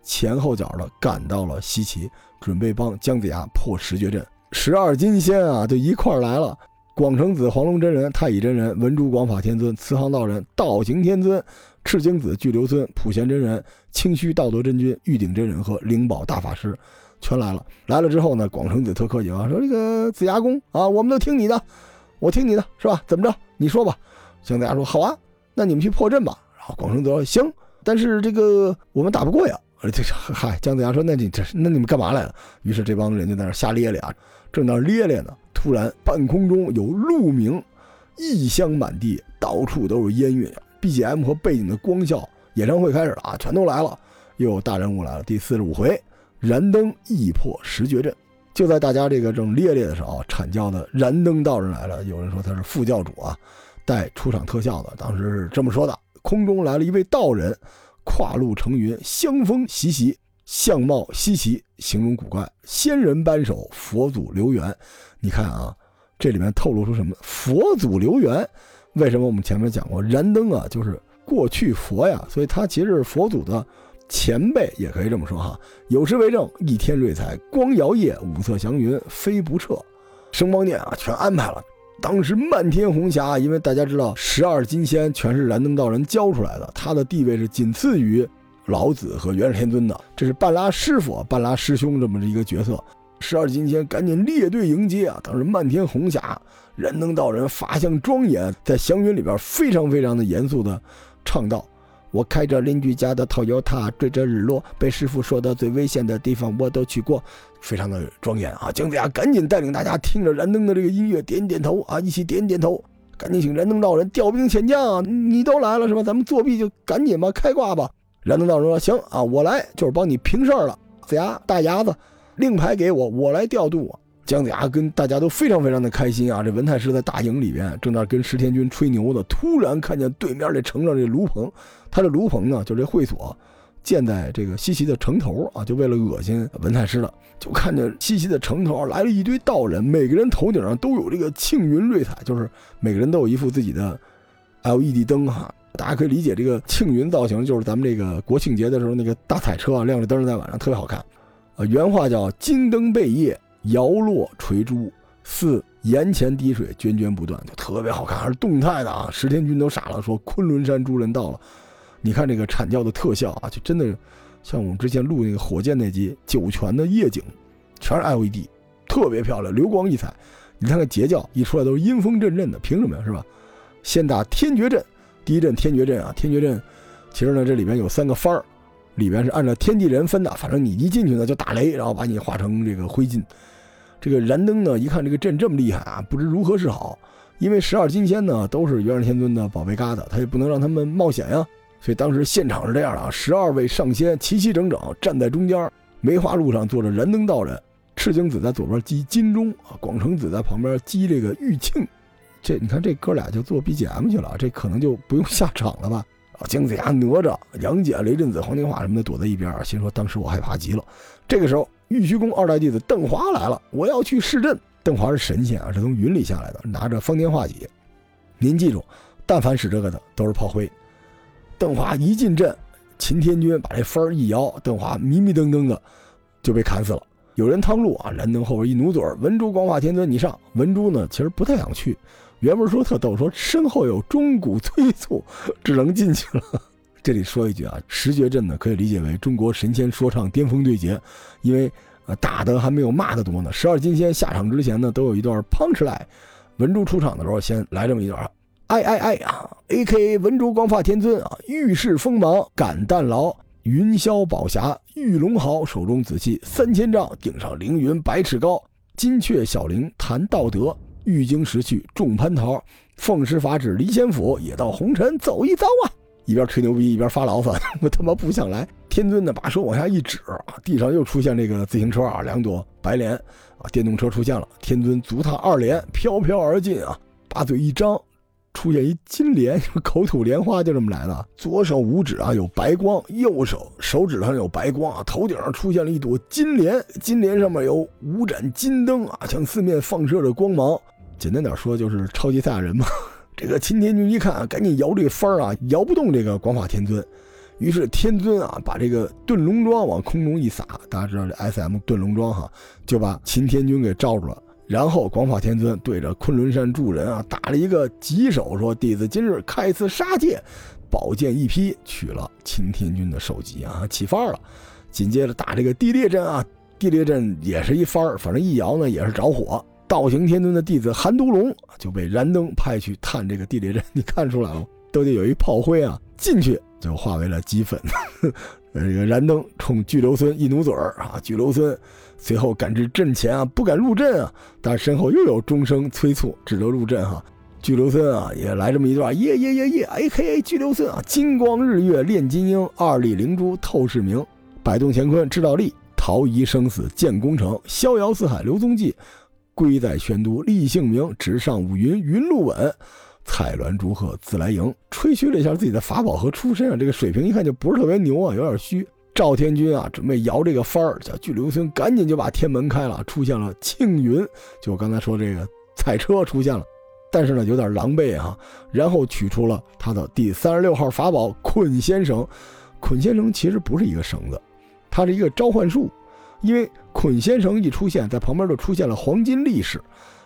前后脚的赶到了西岐，准备帮姜子牙破十绝阵。十二金仙啊，就一块来了。广成子、黄龙真人、太乙真人、文殊广法天尊、慈航道人、道行天尊、赤精子、巨留孙、普贤真人、清虚道德真君、玉鼎真人和灵宝大法师，全来了。来了之后呢，广成子特客气啊，说这个子牙公啊，我们都听你的，我听你的，是吧？怎么着？你说吧。姜子牙说：“好啊，那你们去破阵吧。”然后广成子说：“行，但是这个我们打不过呀。”这 *laughs* 嗨，姜子牙说：“那你这那你们干嘛来了？”于是这帮人就在那瞎咧咧啊，正在那咧咧呢。突然，半空中有鹿鸣，异香满地，到处都是烟云。BGM 和背景的光效，演唱会开始了啊，全都来了，又有大人物来了。第四十五回，燃灯易破十绝阵。就在大家这个正咧咧的时候，阐教的燃灯道人来了。有人说他是副教主啊，带出场特效的。当时是这么说的：空中来了一位道人，跨路成云，香风习习。相貌稀奇，形容古怪，仙人扳手，佛祖留缘。你看啊，这里面透露出什么？佛祖留缘。为什么我们前面讲过燃灯啊？就是过去佛呀，所以他其实是佛祖的前辈，也可以这么说哈。有诗为证：一天瑞彩光摇曳，五色祥云飞不撤。声光电啊，全安排了。当时漫天红霞，因为大家知道十二金仙全是燃灯道人教出来的，他的地位是仅次于。老子和元始天尊的，这是半拉师傅、半拉师兄这么一个角色。十二金仙赶紧列队迎接啊！当时漫天红霞，燃灯道人法相庄严，在祥云里边非常非常的严肃的唱道：“我开着邻居家的套油塔，追着日落，被师傅说的最危险的地方我都去过，非常的庄严啊！”姜子牙赶紧带领大家听着燃灯的这个音乐，点点头啊，一起点点头，赶紧请燃灯道人调兵遣将啊！你都来了是吧？咱们作弊就赶紧吧，开挂吧！燃灯道人说：“行啊，我来就是帮你平事儿了。子牙大牙子，令牌给我，我来调度。”姜子牙跟大家都非常非常的开心啊。这文太师在大营里边正在跟石天君吹牛呢，突然看见对面这城上这炉棚，他这炉棚呢，就这会所建在这个西岐的城头啊，就为了恶心文太师了。就看见西岐的城头来了一堆道人，每个人头顶上都有这个庆云瑞彩，就是每个人都有一副自己的 LED 灯哈。大家可以理解这个庆云造型，就是咱们这个国庆节的时候那个大彩车啊，亮着灯在晚上特别好看。呃，原话叫“金灯贝叶，摇落垂珠，似岩前滴水，涓涓不断”，就特别好看，还是动态的啊！石天君都傻了，说：“昆仑山诸人到了。”你看这个阐教的特效啊，就真的像我们之前录那个火箭那集酒泉的夜景，全是 LED，特别漂亮，流光溢彩。你看看截教一出来都是阴风阵阵的，凭什么呀？是吧？先打天绝阵。第一阵天绝阵啊，天绝阵，其实呢这里边有三个番儿，里边是按照天地人分的，反正你一进去呢就打雷，然后把你化成这个灰烬。这个燃灯呢，一看这个阵这么厉害啊，不知如何是好。因为十二金仙呢都是元始天尊的宝贝疙瘩，他也不能让他们冒险呀。所以当时现场是这样的啊，十二位上仙齐齐整整站在中间，梅花鹿上坐着燃灯道人，赤精子在左边击金钟，广成子在旁边击这个玉磬。这你看，这哥俩就做 BGM 去了，这可能就不用下场了吧？啊，姜子牙、哪吒、杨戬、雷震子、黄天化什么的躲在一边，心说当时我害怕极了。这个时候，玉虚宫二代弟子邓华来了，我要去试阵。邓华是神仙啊，是从云里下来的，拿着方天画戟。您记住，但凡使这个的都是炮灰。邓华一进阵，秦天君把这幡一摇，邓华迷迷瞪瞪的就被砍死了。有人趟路啊，燃灯后边一努嘴文殊广法天尊，你上。文珠呢，其实不太想去。原文说特逗，说身后有钟鼓催促，只能进去了。这里说一句啊，十绝阵呢可以理解为中国神仙说唱巅峰对决，因为呃打的还没有骂的多呢。十二金仙下场之前呢，都有一段 punch 来。文珠出场的时候，先来这么一段，哎哎哎啊！A.K. 文竹光发天尊啊，遇事锋芒敢淡劳，云霄宝匣玉龙毫，手中紫气三千丈，顶上凌云百尺高，金阙小铃谈道德。玉经石去种蟠桃，奉师法旨离仙府，也到红尘走一遭啊！一边吹牛逼一边发牢骚，*laughs* 我他妈不想来。天尊呢，把手往下一指啊，地上又出现这个自行车啊，两朵白莲啊，电动车出现了。天尊足踏二莲，飘飘而进啊，把嘴一张，出现一金莲，*laughs* 口吐莲花，就这么来的。左手五指啊有白光，右手手指上有白光啊，头顶上出现了一朵金莲，金莲上面有五盏金灯啊，向四面放射着光芒。简单点说就是超级赛亚人嘛。*laughs* 这个钦天君一看，赶紧摇这个幡啊，摇不动这个广法天尊。于是天尊啊，把这个遁龙桩往空中一撒，大家知道这 S M 遁龙桩哈，就把秦天君给罩住了。然后广法天尊对着昆仑山诸人啊，打了一个棘手，说：“弟子今日开次杀戒，宝剑一劈，取了秦天君的首级啊，起范儿了。紧接着打这个地裂阵啊，地裂阵也是一幡反正一摇呢也是着火。道行天尊的弟子韩都龙就被燃灯派去探这个地裂阵，你看出来了，都得有一炮灰啊，进去。”就化为了齑粉。这个燃灯冲巨留孙一努嘴儿啊，巨留孙随后赶至阵前啊，不敢入阵啊，但身后又有钟声催促，只得入阵哈。巨留孙啊，也来这么一段，耶耶耶耶，A K A 巨留孙啊，金光日月炼金鹰，二力灵珠透视明，摆动乾坤知道力，逃逸生死建功成，逍遥四海留踪迹，归在玄都立姓名，直上五云云路稳。彩鸾祝贺自来迎，吹嘘了一下自己的法宝和出身啊，这个水平一看就不是特别牛啊，有点虚。赵天君啊，准备摇这个幡儿，叫巨流星赶紧就把天门开了，出现了庆云，就我刚才说这个彩车出现了，但是呢有点狼狈啊。然后取出了他的第三十六号法宝捆仙绳，捆仙绳其实不是一个绳子，它是一个召唤术，因为捆仙绳一出现，在旁边就出现了黄金力士，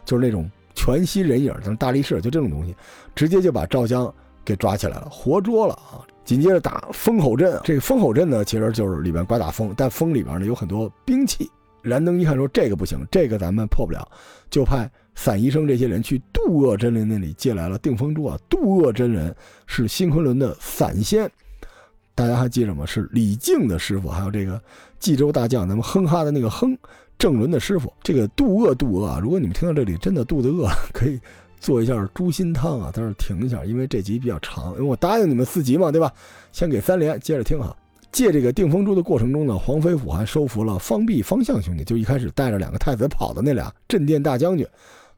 就是那种。全息人影，像大力士，就这种东西，直接就把赵江给抓起来了，活捉了啊！紧接着打风吼阵，这个风吼阵呢，其实就是里边刮大风，但风里边呢有很多兵器。燃灯一看说这个不行，这个咱们破不了，就派散医生这些人去渡恶真人那里借来了定风珠啊。渡恶真人是新昆仑的散仙，大家还记着吗？是李靖的师傅，还有这个冀州大将咱们哼哈的那个哼。郑伦的师傅，这个渡恶渡恶啊！如果你们听到这里真的肚子饿了，*laughs* 可以做一下猪心汤啊，在这停一下，因为这集比较长，因为我答应你们四集嘛，对吧？先给三连，接着听哈。借这个定风珠的过程中呢，黄飞虎还收服了方弼、方向兄弟，就一开始带着两个太子跑的那俩镇殿大将军。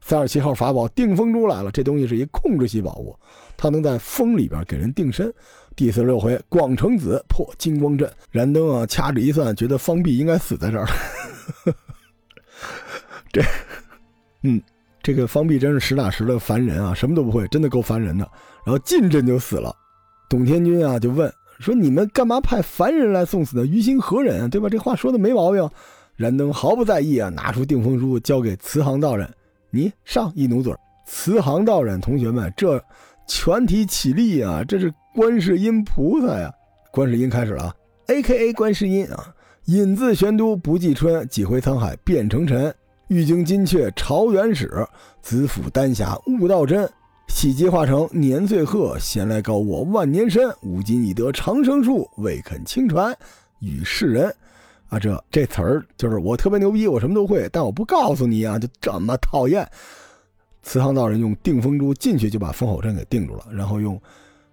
三十七号法宝定风珠来了，这东西是一控制系宝物，它能在风里边给人定身。第四十六回，广成子破金光阵，燃灯啊，掐指一算，觉得方弼应该死在这儿。*laughs* 这，嗯，这个方弼真是实打实的凡人啊，什么都不会，真的够烦人的。然后进阵就死了。董天君啊，就问说：“你们干嘛派凡人来送死呢？于心何忍？对吧？”这话说的没毛病。燃灯毫不在意啊，拿出定风书交给慈航道人：“你上一努嘴。”慈航道人同学们，这全体起立啊！这是观世音菩萨呀！观世音开始了啊，A K A 观世音啊。引自玄都不济春，几回沧海变成尘。*laughs* 玉京金阙朝元始，紫府丹霞悟道真。喜结化成年岁鹤，闲来高卧万年身。吾今已得长生术，未肯轻传与世人。啊，这这词儿就是我特别牛逼，我什么都会，但我不告诉你啊，就这么讨厌。慈航道人用定风珠进去就把风吼阵给定住了，然后用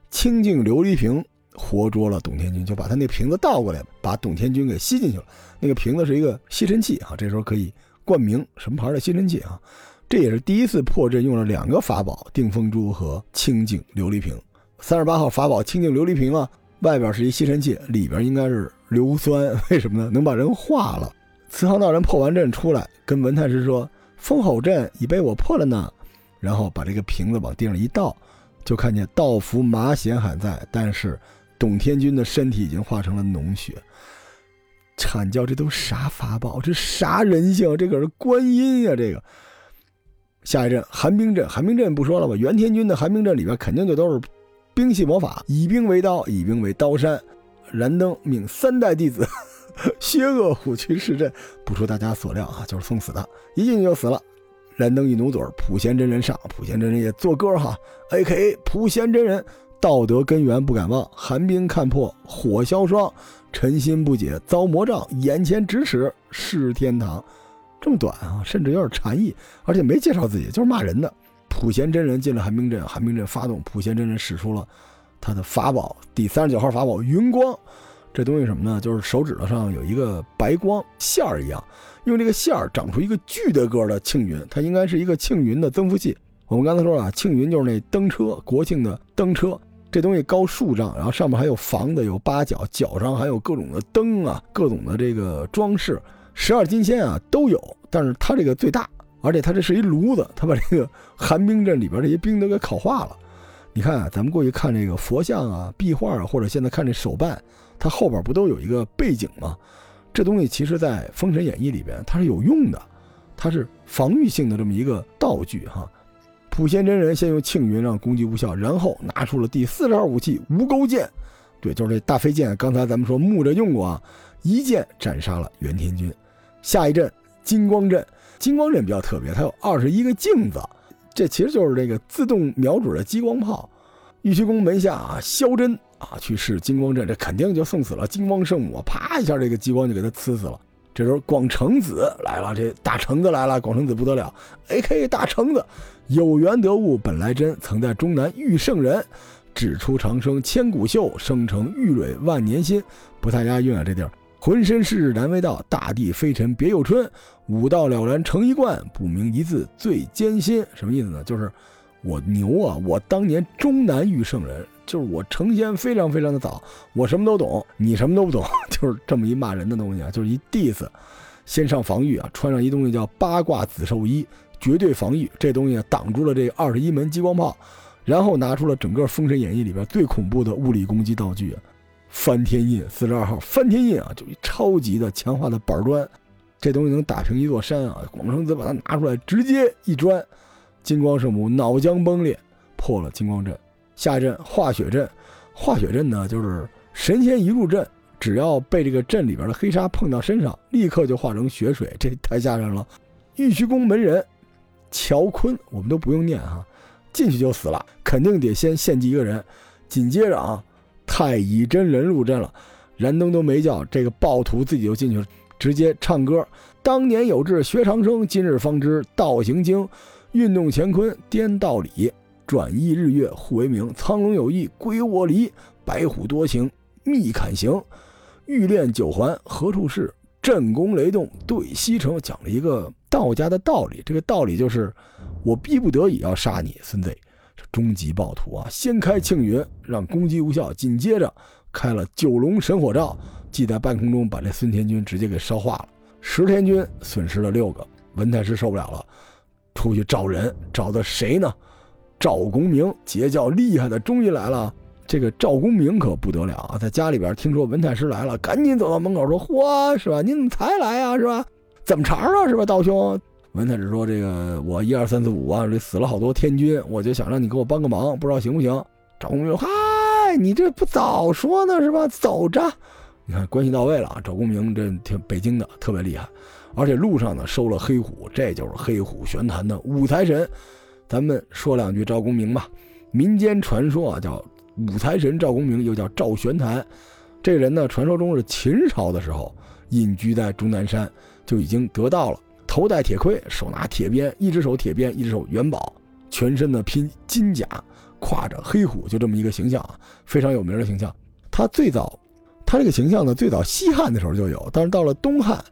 清净琉璃瓶。活捉了董天君，就把他那瓶子倒过来，把董天君给吸进去了。那个瓶子是一个吸尘器啊，这时候可以冠名什么牌的吸尘器啊？这也是第一次破阵用了两个法宝：定风珠和清净琉璃瓶。三十八号法宝清净琉璃瓶啊，外边是一吸尘器，里边应该是硫酸，为什么呢？能把人化了。慈航道人破完阵出来，跟文太师说：“风吼阵已被我破了呢。”然后把这个瓶子往地上一倒，就看见道符麻弦还在，但是。董天君的身体已经化成了脓血，惨叫这都啥法宝？这啥人性？这可是观音呀！这个下一阵寒冰阵，寒冰阵不说了吧？元天君的寒冰阵里边肯定就都是兵器魔法，以兵为刀，以兵为刀山。燃灯命三代弟子 *laughs* 薛恶虎去试阵，不出大家所料啊，就是送死的，一进去就死了。燃灯一努嘴，普贤真人上，普贤真人也作歌哈，A.K.A. 普贤真人。道德根源不敢忘，寒冰看破火消霜，尘心不解遭魔障，眼前咫尺是天堂。这么短啊，甚至有点禅意，而且没介绍自己，就是骂人的。普贤真人进了寒冰阵，寒冰阵发动，普贤真人使出了他的法宝，第三十九号法宝云光。这东西什么呢？就是手指头上有一个白光线儿一样，用这个线儿长出一个巨大个的庆云，它应该是一个庆云的增幅器。我们刚才说了，庆云就是那登车，国庆的登车。这东西高数丈，然后上面还有房子，有八角，角上还有各种的灯啊，各种的这个装饰，十二金仙啊都有。但是它这个最大，而且它这是一炉子，它把这个寒冰阵里边这些冰都给烤化了。你看啊，咱们过去看这个佛像啊、壁画啊，或者现在看这手办，它后边不都有一个背景吗？这东西其实，在《封神演义》里边，它是有用的，它是防御性的这么一个道具哈。普贤真人先用庆云让攻击无效，然后拿出了第四十二武器无钩剑，对，就是这大飞剑。刚才咱们说木着用过啊，一剑斩杀了袁天军。下一阵金光阵，金光阵比较特别，它有二十一个镜子，这其实就是这个自动瞄准的激光炮。玉虚宫门下啊，萧真啊去试金光阵，这肯定就送死了金光圣母，啪一下这个激光就给他呲死了。这时候广成子来了，这大橙子来了，广成子不得了，A.K. 大橙子，有缘得物本来真，曾在终南遇圣人，指出长生千古秀，生成玉蕊万年新，不太押韵啊这地儿，浑身是日难为道，大地飞尘别有春，武道了然成一贯，不明一字最艰辛，什么意思呢？就是我牛啊，我当年终南遇圣人。就是我成仙非常非常的早，我什么都懂，你什么都不懂，*laughs* 就是这么一骂人的东西啊，就是一 diss。先上防御啊，穿上一东西叫八卦紫寿衣，绝对防御。这东西挡住了这二十一门激光炮，然后拿出了整个《封神演义》里边最恐怖的物理攻击道具——翻天印四十二号翻天印啊，就超级的强化的板砖，这东西能打平一座山啊！广成子把它拿出来，直接一砖，金光圣母脑浆崩裂，破了金光阵。下阵化雪阵，化雪阵呢，就是神仙一入阵，只要被这个阵里边的黑沙碰到身上，立刻就化成雪水，这太吓人了。玉虚宫门人乔坤，我们都不用念哈，进去就死了，肯定得先献祭一个人。紧接着啊，太乙真人入阵了，燃灯都没叫，这个暴徒自己就进去了，直接唱歌。当年有志学长生，今日方知道行经，运动乾坤颠道理。转意日月互为名，苍龙有意归我离，白虎多情觅砍行，欲练九环何处是？震宫雷动对西城，讲了一个道家的道理。这个道理就是，我逼不得已要杀你，孙子，终极暴徒啊！先开庆云，让攻击无效，紧接着开了九龙神火罩，即在半空中把这孙天军直接给烧化了。石天军损失了六个，文太师受不了了，出去找人，找的谁呢？赵公明截教厉害的终于来了，这个赵公明可不得了啊！在家里边听说文太师来了，赶紧走到门口说：“嚯，是吧？你怎么才来啊？是吧？怎么茬啊？是吧，道兄？”文太师说：“这个我一二三四五啊，这死了好多天军，我就想让你给我帮个忙，不知道行不行？”赵公明说：“嗨，你这不早说呢是吧？走着，你看关系到位了啊！赵公明这挺北京的，特别厉害，而且路上呢收了黑虎，这就是黑虎玄坛的五财神。”咱们说两句赵公明吧。民间传说啊，叫五财神赵公明，又叫赵玄坛。这人呢，传说中是秦朝的时候隐居在终南山，就已经得到了。头戴铁盔，手拿铁鞭，一只手铁鞭，一只手元宝，全身呢披金甲，挎着黑虎，就这么一个形象啊，非常有名的形象。他最早，他这个形象呢，最早西汉的时候就有，但是到了东汉。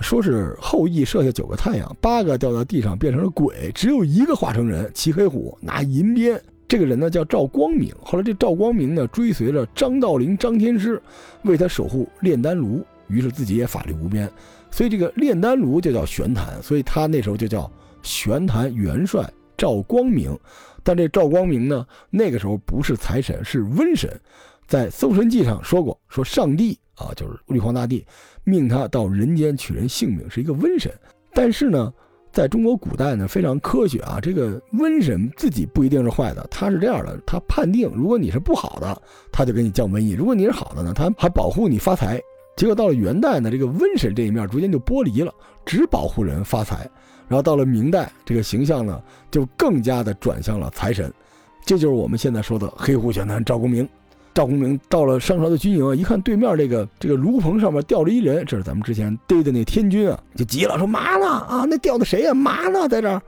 说是后羿射下九个太阳，八个掉到地上变成了鬼，只有一个化成人，骑黑虎，拿银鞭。这个人呢叫赵光明。后来这赵光明呢追随着张道陵、张天师，为他守护炼丹炉，于是自己也法力无边，所以这个炼丹炉就叫玄坛，所以他那时候就叫玄坛元帅赵光明。但这赵光明呢，那个时候不是财神，是瘟神，在《搜神记》上说过，说上帝。啊，就是玉皇大帝命他到人间取人性命，是一个瘟神。但是呢，在中国古代呢，非常科学啊，这个瘟神自己不一定是坏的，他是这样的，他判定如果你是不好的，他就给你降瘟疫；如果你是好的呢，他还保护你发财。结果到了元代呢，这个瘟神这一面逐渐就剥离了，只保护人发财。然后到了明代，这个形象呢，就更加的转向了财神。这就是我们现在说的黑虎玄坛赵公明。赵公明到了商朝的军营啊，一看对面这个这个炉棚上面吊着一人，这是咱们之前逮的那天军啊，就急了，说嘛呢啊？那吊的谁呀？嘛呢在这儿？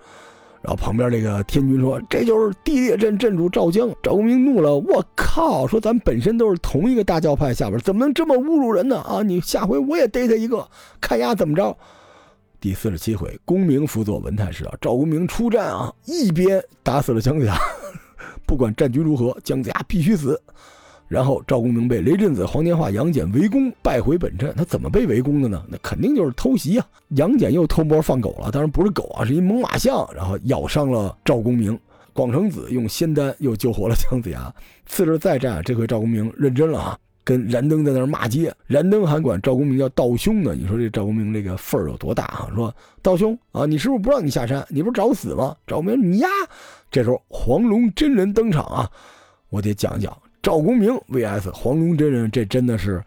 然后旁边这个天军说，这就是地裂阵阵主赵江。赵公明怒了，我靠！说咱本身都是同一个大教派下边，怎么能这么侮辱人呢？啊，你下回我也逮他一个，看丫怎么着。第四十七回，公明辅佐文太师啊，赵公明出战啊，一鞭打死了姜子牙，*laughs* 不管战局如何，姜子牙必须死。然后赵公明被雷震子、黄天化、杨戬围攻，败回本阵。他怎么被围攻的呢？那肯定就是偷袭啊！杨戬又偷摸放狗了，当然不是狗啊，是一猛犸象，然后咬伤了赵公明。广成子用仙丹又救活了姜子牙。次日再战，这回赵公明认真了啊，跟燃灯在那儿骂街。燃灯还管赵公明叫道兄呢。你说这赵公明这个份儿有多大啊？说道兄啊，你是不是不让你下山？你不是找死吗？赵公明，你呀！这时候黄龙真人登场啊，我得讲讲。赵公明 vs 黄龙真人，这真的是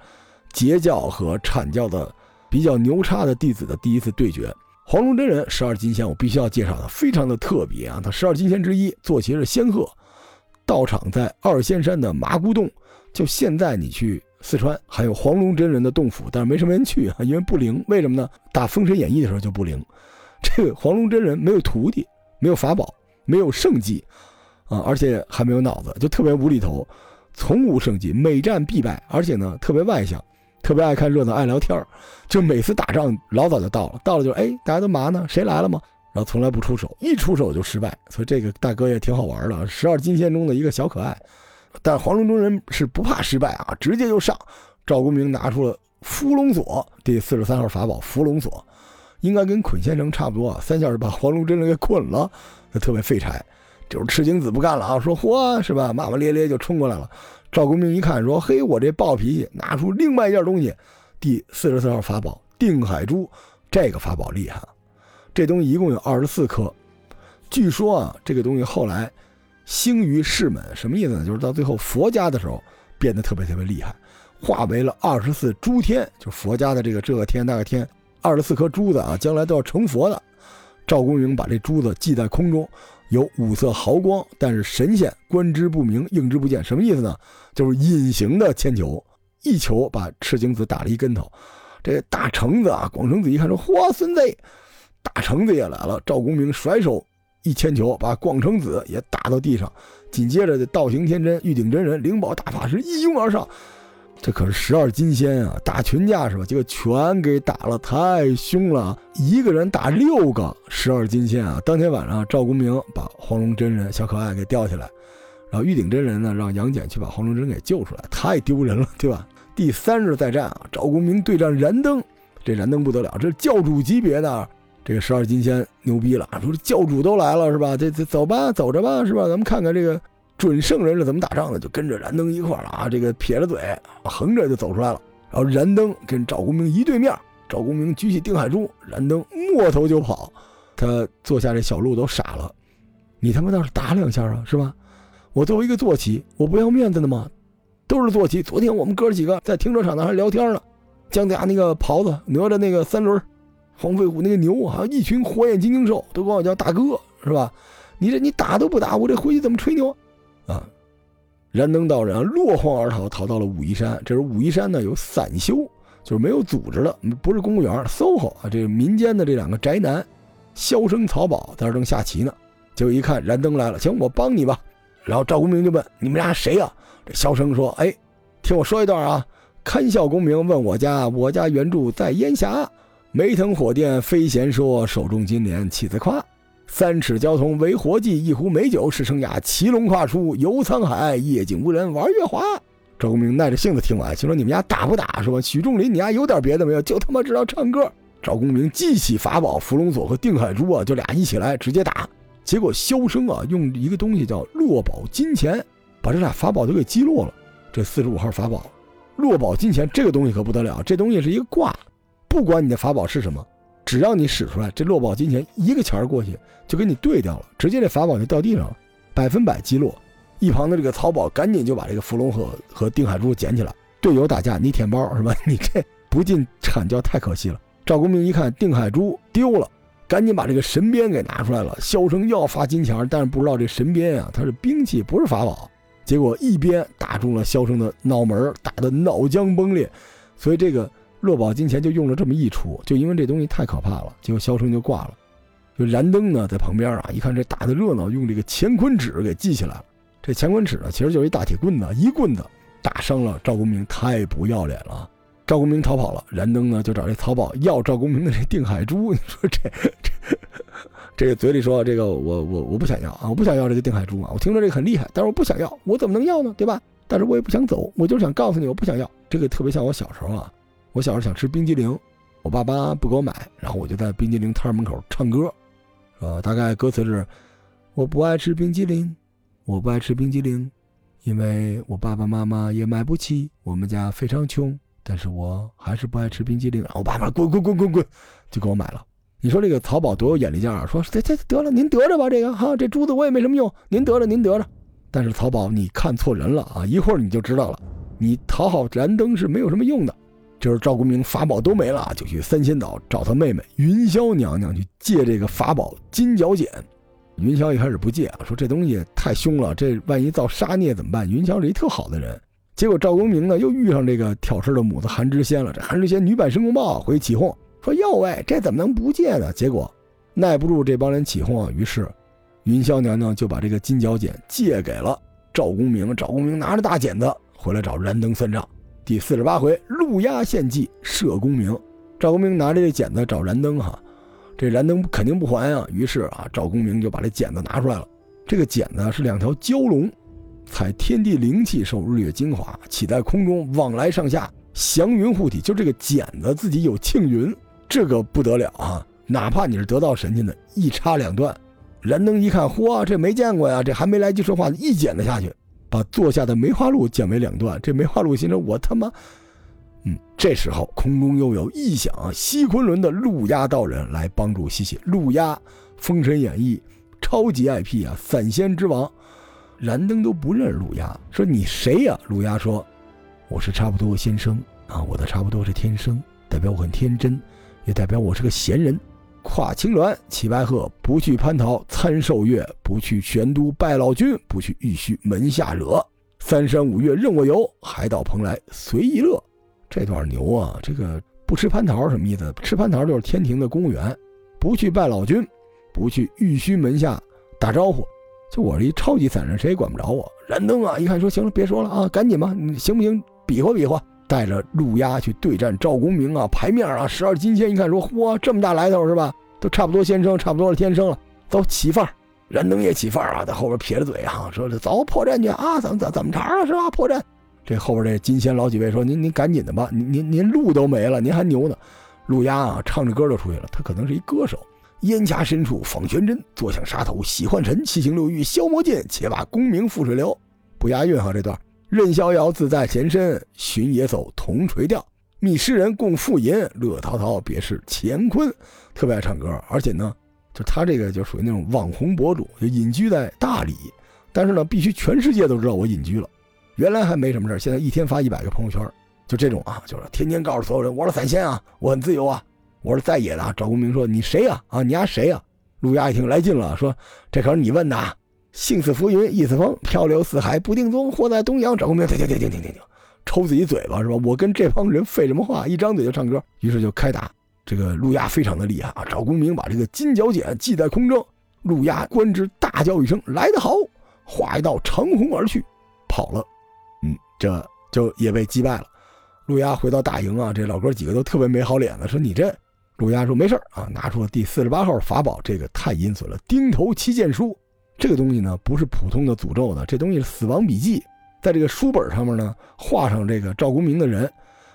截教和阐教的比较牛叉的弟子的第一次对决。黄龙真人十二金仙，我必须要介绍的，非常的特别啊！他十二金仙之一，坐骑是仙鹤，道场在二仙山的麻姑洞。就现在你去四川，还有黄龙真人的洞府，但是没什么人去啊，因为不灵。为什么呢？打《封神演义》的时候就不灵。这个黄龙真人没有徒弟，没有法宝，没有圣技啊，而且还没有脑子，就特别无厘头。从无胜绩，每战必败，而且呢特别外向，特别爱看热闹，爱聊天就每次打仗老早就到了，到了就哎大家都嘛呢？谁来了吗？然后从来不出手，一出手就失败。所以这个大哥也挺好玩的，十二金仙中的一个小可爱。但黄龙中人是不怕失败啊，直接就上。赵公明拿出了伏龙锁，第四十三号法宝伏龙锁，应该跟捆仙绳差不多，三下就把黄龙真人给捆了，就特别废柴。就是赤精子不干了啊，说嚯是吧？骂骂咧咧就冲过来了。赵公明一看说：“嘿，我这暴脾气，拿出另外一件东西，第四十四号法宝定海珠。这个法宝厉害，这东西一共有二十四颗。据说啊，这个东西后来兴于世门，什么意思呢？就是到最后佛家的时候变得特别特别厉害，化为了二十四诸天，就是佛家的这个这个天那个天，二十四颗珠子啊，将来都要成佛的。赵公明把这珠子系在空中。”有五色毫光，但是神仙观之不明，应之不见，什么意思呢？就是隐形的铅球，一球把赤精子打了一跟头。这大橙子啊，广成子一看说：“嚯，孙子！”大橙子也来了。赵公明甩手一铅球，把广成子也打到地上。紧接着，这道行天真、玉鼎真人、灵宝大法师一拥而上。这可是十二金仙啊，打群架是吧？结果全给打了，太凶了，一个人打六个十二金仙啊！当天晚上，赵公明把黄龙真人小可爱给吊起来，然后玉鼎真人呢，让杨戬去把黄龙真给救出来，太丢人了，对吧？第三日再战啊，赵公明对战燃灯，这燃灯不得了，这教主级别的这个十二金仙牛逼了，说教主都来了是吧？这这走吧，走着吧是吧？咱们看看这个。准圣人是怎么打仗的？就跟着燃灯一块儿了啊！这个撇着嘴，横着就走出来了。然后燃灯跟赵公明一对面，赵公明举起定海珠，燃灯摸头就跑。他坐下这小鹿都傻了，你他妈倒是打两下啊，是吧？我作为一个坐骑，我不要面子的吗？都是坐骑。昨天我们哥几个在停车场那还聊天呢。姜子牙那个袍子，哪吒那个三轮，黄飞虎那个牛，还有一群火眼金睛兽，都管我叫大哥，是吧？你这你打都不打，我这回去怎么吹牛？啊！燃灯道人啊落荒而逃，逃到了武夷山。这时武夷山呢有散修，就是没有组织的，不是公务员，SOHO 啊，这个民间的这两个宅男，萧生、曹宝在这正下棋呢。结果一看燃灯来了，行，我帮你吧。然后赵公明就问：“你们俩谁呀？”这萧生说：“哎，听我说一段啊。堪笑公明问我家，我家原著在烟霞，梅腾火电飞闲说，手中金莲气自夸。”三尺交通为活计，一壶美酒是生涯。骑龙跨出游沧海，夜景无人玩月华。赵公明耐着性子听完，心说：“你们家打不打？是吧？”许仲林，你家有点别的没有？就他妈知道唱歌。赵公明记起法宝伏龙锁和定海珠啊，就俩一起来直接打。结果萧生啊，用一个东西叫落宝金钱，把这俩法宝都给击落了。这四十五号法宝，落宝金钱这个东西可不得了，这东西是一个卦，不管你的法宝是什么。只要你使出来，这落宝金钱一个钱儿过去就给你兑掉了，直接这法宝就掉地上了，百分百击落。一旁的这个曹宝赶紧就把这个伏龙和和定海珠捡起来。队友打架你舔包是吧？你这不进惨叫太可惜了。赵公明一看定海珠丢了，赶紧把这个神鞭给拿出来了。萧生要发金钱，但是不知道这神鞭呀，它是兵器，不是法宝。结果一鞭打中了萧生的脑门，打得脑浆崩裂。所以这个。落宝金钱就用了这么一出，就因为这东西太可怕了，结果萧生就挂了。就燃灯呢，在旁边啊，一看这打的热闹，用这个乾坤纸给系起来了。这乾坤纸呢，其实就是一大铁棍子，一棍子打伤了赵公明，太不要脸了。赵公明逃跑了，燃灯呢就找这曹宝要赵公明的这定海珠。你说这这这个嘴里说这个我我我不想要啊，我不想要这个定海珠啊，我听着这个很厉害，但是我不想要，我怎么能要呢？对吧？但是我也不想走，我就是想告诉你，我不想要。这个特别像我小时候啊，我小时候想吃冰激凌，我爸妈不给我买，然后我就在冰激凌摊门口唱歌，呃，大概歌词是：我不爱吃冰激凌，我不爱吃冰激凌，因为我爸爸妈妈也买不起，我们家非常穷，但是我还是不爱吃冰激凌。然后我爸妈滚滚滚滚滚，就给我买了。你说这个曹宝多有眼力劲儿，说这这得了，您得着吧，这个哈，这珠子我也没什么用，您得着您得着。但是曹宝，你看错人了啊！一会儿你就知道了，你讨好燃灯是没有什么用的。就是赵公明法宝都没了，就去三仙岛找他妹妹云霄娘娘去借这个法宝金角剪。云霄一开始不借啊，说这东西太凶了，这万一造杀孽怎么办？云霄是一特好的人。结果赵公明呢又遇上这个挑事的母子韩知仙了。这韩知仙女版申公豹回去起哄。说哟喂，这怎么能不借呢？结果耐不住这帮人起哄啊，于是云霄娘娘就把这个金角剪借给了赵公明。赵公明拿着大剪子回来找燃灯算账。第四十八回，陆压献计射公明。赵公明拿着这剪子找燃灯哈，这燃灯肯定不还啊。于是啊，赵公明就把这剪子拿出来了。这个剪子是两条蛟龙，采天地灵气，受日月精华，起在空中，往来上下，祥云护体。就这个剪子自己有庆云。这个不得了啊！哪怕你是得道神仙的，一插两断。燃灯一看，嚯，这没见过呀！这还没来及说话，一剪子下去，把坐下的梅花鹿剪为两段。这梅花鹿心说：“我他妈……嗯。”这时候空中又有异响，西昆仑的陆压道人来帮助西西。陆压，《封神演义》超级 IP 啊，散仙之王。燃灯都不认识陆压，说你谁呀？陆压说：“我是差不多先生啊，我的差不多是天生，代表我很天真。”也代表我是个闲人，跨青鸾，骑白鹤，不去蟠桃参寿月，不去玄都拜老君，不去玉虚门下惹。三山五岳任我游，还到蓬莱随意乐。这段牛啊！这个不吃蟠桃什么意思？吃蟠桃就是天庭的公务员，不去拜老君，不去玉虚门下打招呼。就我这一超级散人，谁也管不着我。燃灯啊！一看说行了，别说了啊，赶紧吧，你行不行？比划比划。带着陆压去对战赵公明啊，牌面啊，十二金仙一看说，嚯，这么大来头是吧？都差不多先生，差不多是天生了，走起范儿。燃灯也起范儿啊，在后边撇着嘴啊，说这走破阵去啊，怎么怎怎么茬了是吧？破阵。这后边这金仙老几位说，您您赶紧的吧，您您您路都没了，您还牛呢。陆压啊，唱着歌就出去了，他可能是一歌手。烟霞深处访玄真，坐向沙头喜幻尘，七情六欲消魔剑，且把功名覆水流。不押韵哈这段。任逍遥自在前身，寻野叟同垂钓，觅诗人共赋吟，乐陶陶别是乾坤。特别爱唱歌，而且呢，就他这个就属于那种网红博主，就隐居在大理，但是呢，必须全世界都知道我隐居了。原来还没什么事现在一天发一百个朋友圈，就这种啊，就是天天告诉所有人，我是散仙啊，我很自由啊，我是在野的。赵公明说：“你谁呀？啊，你丫谁呀？”陆压一听来劲了，说：“这可是你问的。”幸似浮云，意似风，漂流四海不定踪。或在东阳，赵公明，停停停停停停停，抽自己嘴巴是吧？我跟这帮人废什么话？一张嘴就唱歌，于是就开打。这个陆压非常的厉害啊！找公明把这个金角剪系在空中，陆压观之，大叫一声：“来得好！”画一道长虹而去，跑了。嗯，这就也被击败了。陆压回到大营啊，这老哥几个都特别没好脸子，说：“你这……”陆压说：“没事啊，拿出了第四十八号法宝，这个太阴损了，钉头七剑书。”这个东西呢，不是普通的诅咒的，这东西是死亡笔记，在这个书本上面呢，画上这个赵公明的人，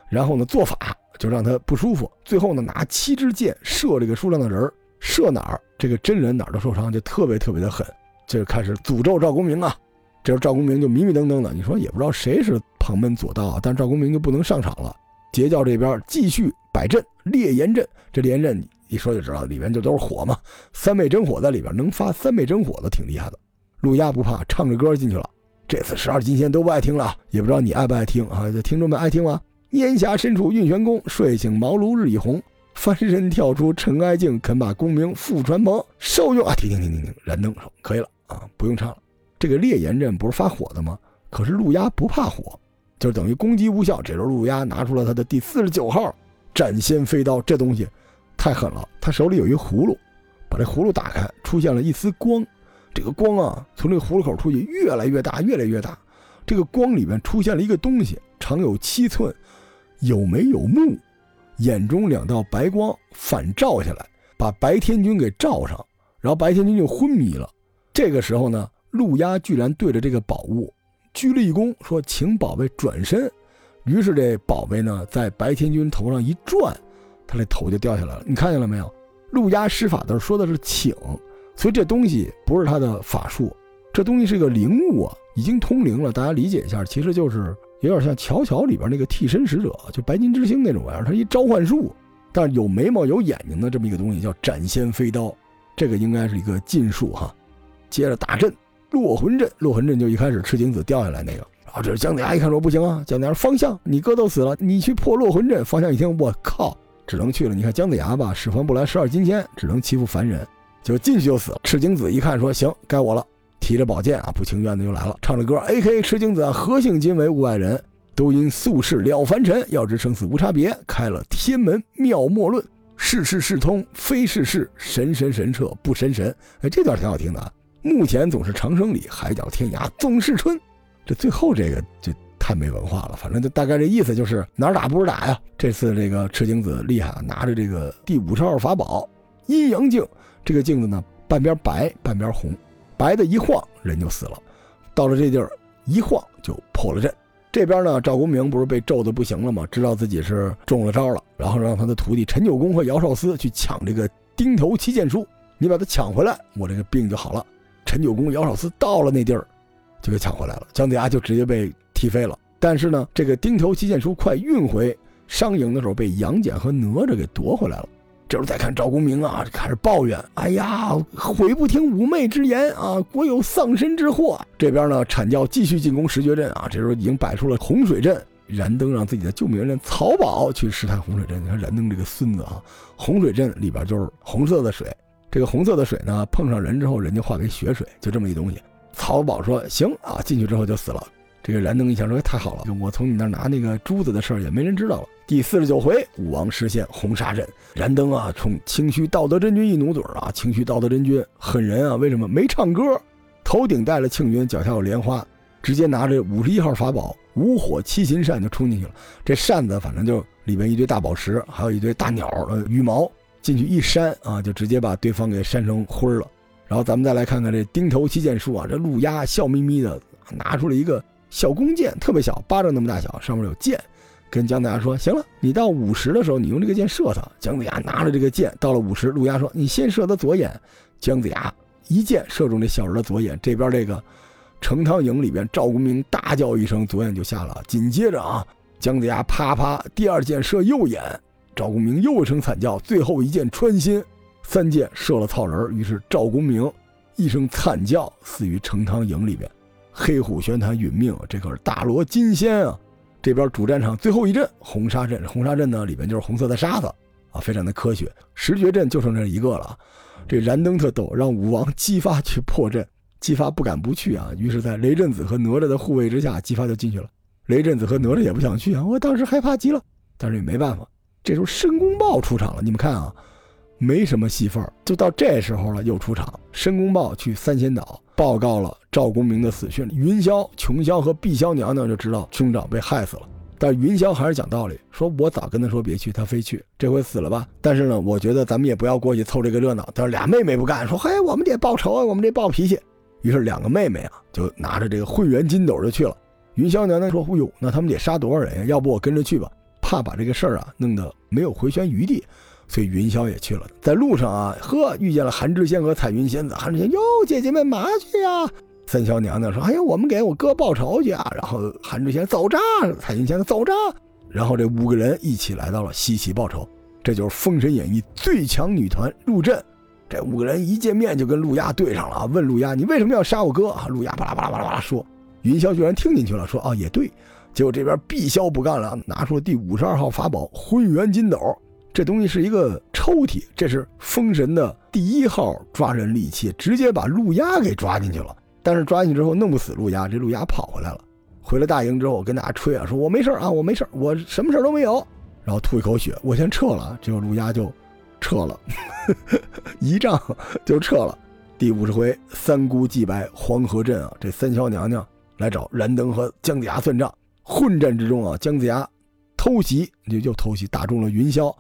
然后呢做法就让他不舒服，最后呢拿七支箭射这个书上的人射哪儿这个真人哪儿都受伤，就特别特别的狠，就开始诅咒赵公明啊。这时候赵公明就迷迷瞪瞪的，你说也不知道谁是旁门左道，但赵公明就不能上场了。截教这边继续摆阵烈焰阵，这烈焰阵。一说就知道，里面就都是火嘛，三昧真火在里边，能发三昧真火的挺厉害的。陆压不怕，唱着歌进去了。这次十二金仙都不爱听了，也不知道你爱不爱听啊？这听众们爱听吗？烟霞深处运玄宫，睡醒茅庐日已红。翻身跳出尘埃境，肯把功名付传鹏。受用啊！停停停停停，燃灯说可以了啊，不用唱了。这个烈焰阵不是发火的吗？可是陆压不怕火，就等于攻击无效。这时候陆压拿出了他的第四十九号斩仙飞刀，这东西。太狠了！他手里有一葫芦，把这葫芦打开，出现了一丝光。这个光啊，从这个葫芦口出去，越来越大，越来越大。这个光里面出现了一个东西，长有七寸，有眉有目，眼中两道白光反照下来，把白天君给照上，然后白天君就昏迷了。这个时候呢，陆压居然对着这个宝物鞠了一躬，说：“请宝贝转身。”于是这宝贝呢，在白天君头上一转，他这头就掉下来了。你看见了没有？陆压施法的时候说的是请，所以这东西不是他的法术，这东西是个灵物啊，已经通灵了。大家理解一下，其实就是有点像《乔乔》里边那个替身使者，就白金之星那种玩意儿，它一召唤术，但是有眉毛有眼睛的这么一个东西叫斩仙飞刀，这个应该是一个禁术哈。接着打阵，落魂阵，落魂阵就一开始赤精子掉下来那个。啊，这是姜子牙一看说不行啊，姜子牙方向，你哥都死了，你去破落魂阵。方向一听，我靠，只能去了。你看姜子牙吧，使唤不来十二金仙，只能欺负凡人，就进去就死了。赤精子一看说行，该我了，提着宝剑啊，不情愿的就来了，唱着歌，A.K. 赤精子，何幸今为物外人？都因宿世了凡尘，要知生死无差别，开了天门妙莫论，是事事通，非是事，神神神彻不神神。哎，这段挺好听的啊。目前总是长生里，海角天涯总是春。这最后这个就太没文化了，反正就大概这意思就是哪儿打不是打呀。这次这个赤精子厉害啊，拿着这个第五十二法宝阴阳镜，这个镜子呢半边白半边红，白的一晃人就死了，到了这地儿一晃就破了阵。这边呢赵公明不是被咒的不行了吗？知道自己是中了招了，然后让他的徒弟陈九公和姚少司去抢这个钉头七剑书，你把它抢回来，我这个病就好了。陈九公、姚少司到了那地儿。就给抢回来了，姜子牙就直接被踢飞了。但是呢，这个钉头七剑书快运回商营的时候，被杨戬和哪吒给夺回来了。这时候再看赵公明啊，开始抱怨：“哎呀，悔不听五妹之言啊，国有丧身之祸。”这边呢，阐教继续进攻石绝阵啊，这时候已经摆出了洪水阵。燃灯让自己的救命人曹宝去试探洪水阵。你看燃灯这个孙子啊，洪水阵里边就是红色的水，这个红色的水呢，碰上人之后，人就化为血水，就这么一东西。曹宝说：“行啊，进去之后就死了。”这个燃灯一想说：“太好了，我从你那拿那个珠子的事儿也没人知道了。”第四十九回，武王实现红沙阵，燃灯啊，冲清虚道德真君一努嘴啊！清虚道德真君狠人啊，为什么没唱歌？头顶戴了庆云，脚下有莲花，直接拿着五十一号法宝五火七禽扇就冲进去了。这扇子反正就里面一堆大宝石，还有一堆大鸟的羽毛，进去一扇啊，就直接把对方给扇成灰了。然后咱们再来看看这钉头七剑术啊，这陆压笑眯眯的拿出了一个小弓箭，特别小，巴掌那么大小，上面有箭，跟姜子牙说：“行了，你到五十的时候，你用这个箭射他。”姜子牙拿着这个箭，到了五十，陆压说：“你先射他左眼。”姜子牙一箭射中这小人的左眼，这边这个成汤营里边，赵公明大叫一声，左眼就下了。紧接着啊，姜子牙啪啪第二箭射右眼，赵公明又一声惨叫，最后一箭穿心。三箭射了草人，于是赵公明一声惨叫，死于成汤营里边。黑虎玄坛殒命，这可是大罗金仙啊！这边主战场最后一阵红沙阵，红沙阵呢里面就是红色的沙子啊，非常的科学。十绝阵就剩这一个了，这燃灯特逗，让武王姬发去破阵，姬发不敢不去啊。于是，在雷震子和哪吒的护卫之下，姬发就进去了。雷震子和哪吒也不想去啊，我当时害怕极了，但是也没办法。这时候申公豹出场了，你们看啊。没什么戏份就到这时候了，又出场。申公豹去三仙岛报告了赵公明的死讯，云霄、琼霄和碧霄娘娘就知道兄长被害死了。但云霄还是讲道理，说我早跟他说别去，他非去，这回死了吧？但是呢，我觉得咱们也不要过去凑这个热闹。但是俩妹妹不干，说嘿，我们得报仇啊，我们这暴脾气。于是两个妹妹啊，就拿着这个混元金斗就去了。云霄娘娘说：“哎呦，那他们得杀多少人呀？要不我跟着去吧，怕把这个事儿啊弄得没有回旋余地。”所以云霄也去了，在路上啊，呵，遇见了韩知仙和彩云仙子。韩知仙哟，姐姐们嘛去呀？三霄娘娘说：“哎呀，我们给我哥报仇去啊！”然后韩知仙走着，彩云仙子走着，然后这五个人一起来到了西岐报仇。这就是《封神演义》最强女团入阵。这五个人一见面就跟陆压对上了，问陆压：“你为什么要杀我哥？”陆压巴拉巴拉巴拉巴拉说。云霄居然听进去了，说：“啊，也对。”结果这边碧霄不干了，拿出了第五十二号法宝混元金斗。这东西是一个抽屉，这是封神的第一号抓人利器，直接把陆压给抓进去了。但是抓进去之后弄不死陆压，这陆压跑回来了。回了大营之后，我跟大家吹啊，说我没事啊，我没事我什么事都没有。然后吐一口血，我先撤了。结果陆压就撤了，*laughs* 一仗就撤了。第五十回，三姑祭拜黄河镇啊，这三霄娘娘来找燃灯和姜子牙算账。混战之中啊，姜子牙偷袭，就又偷袭，打中了云霄。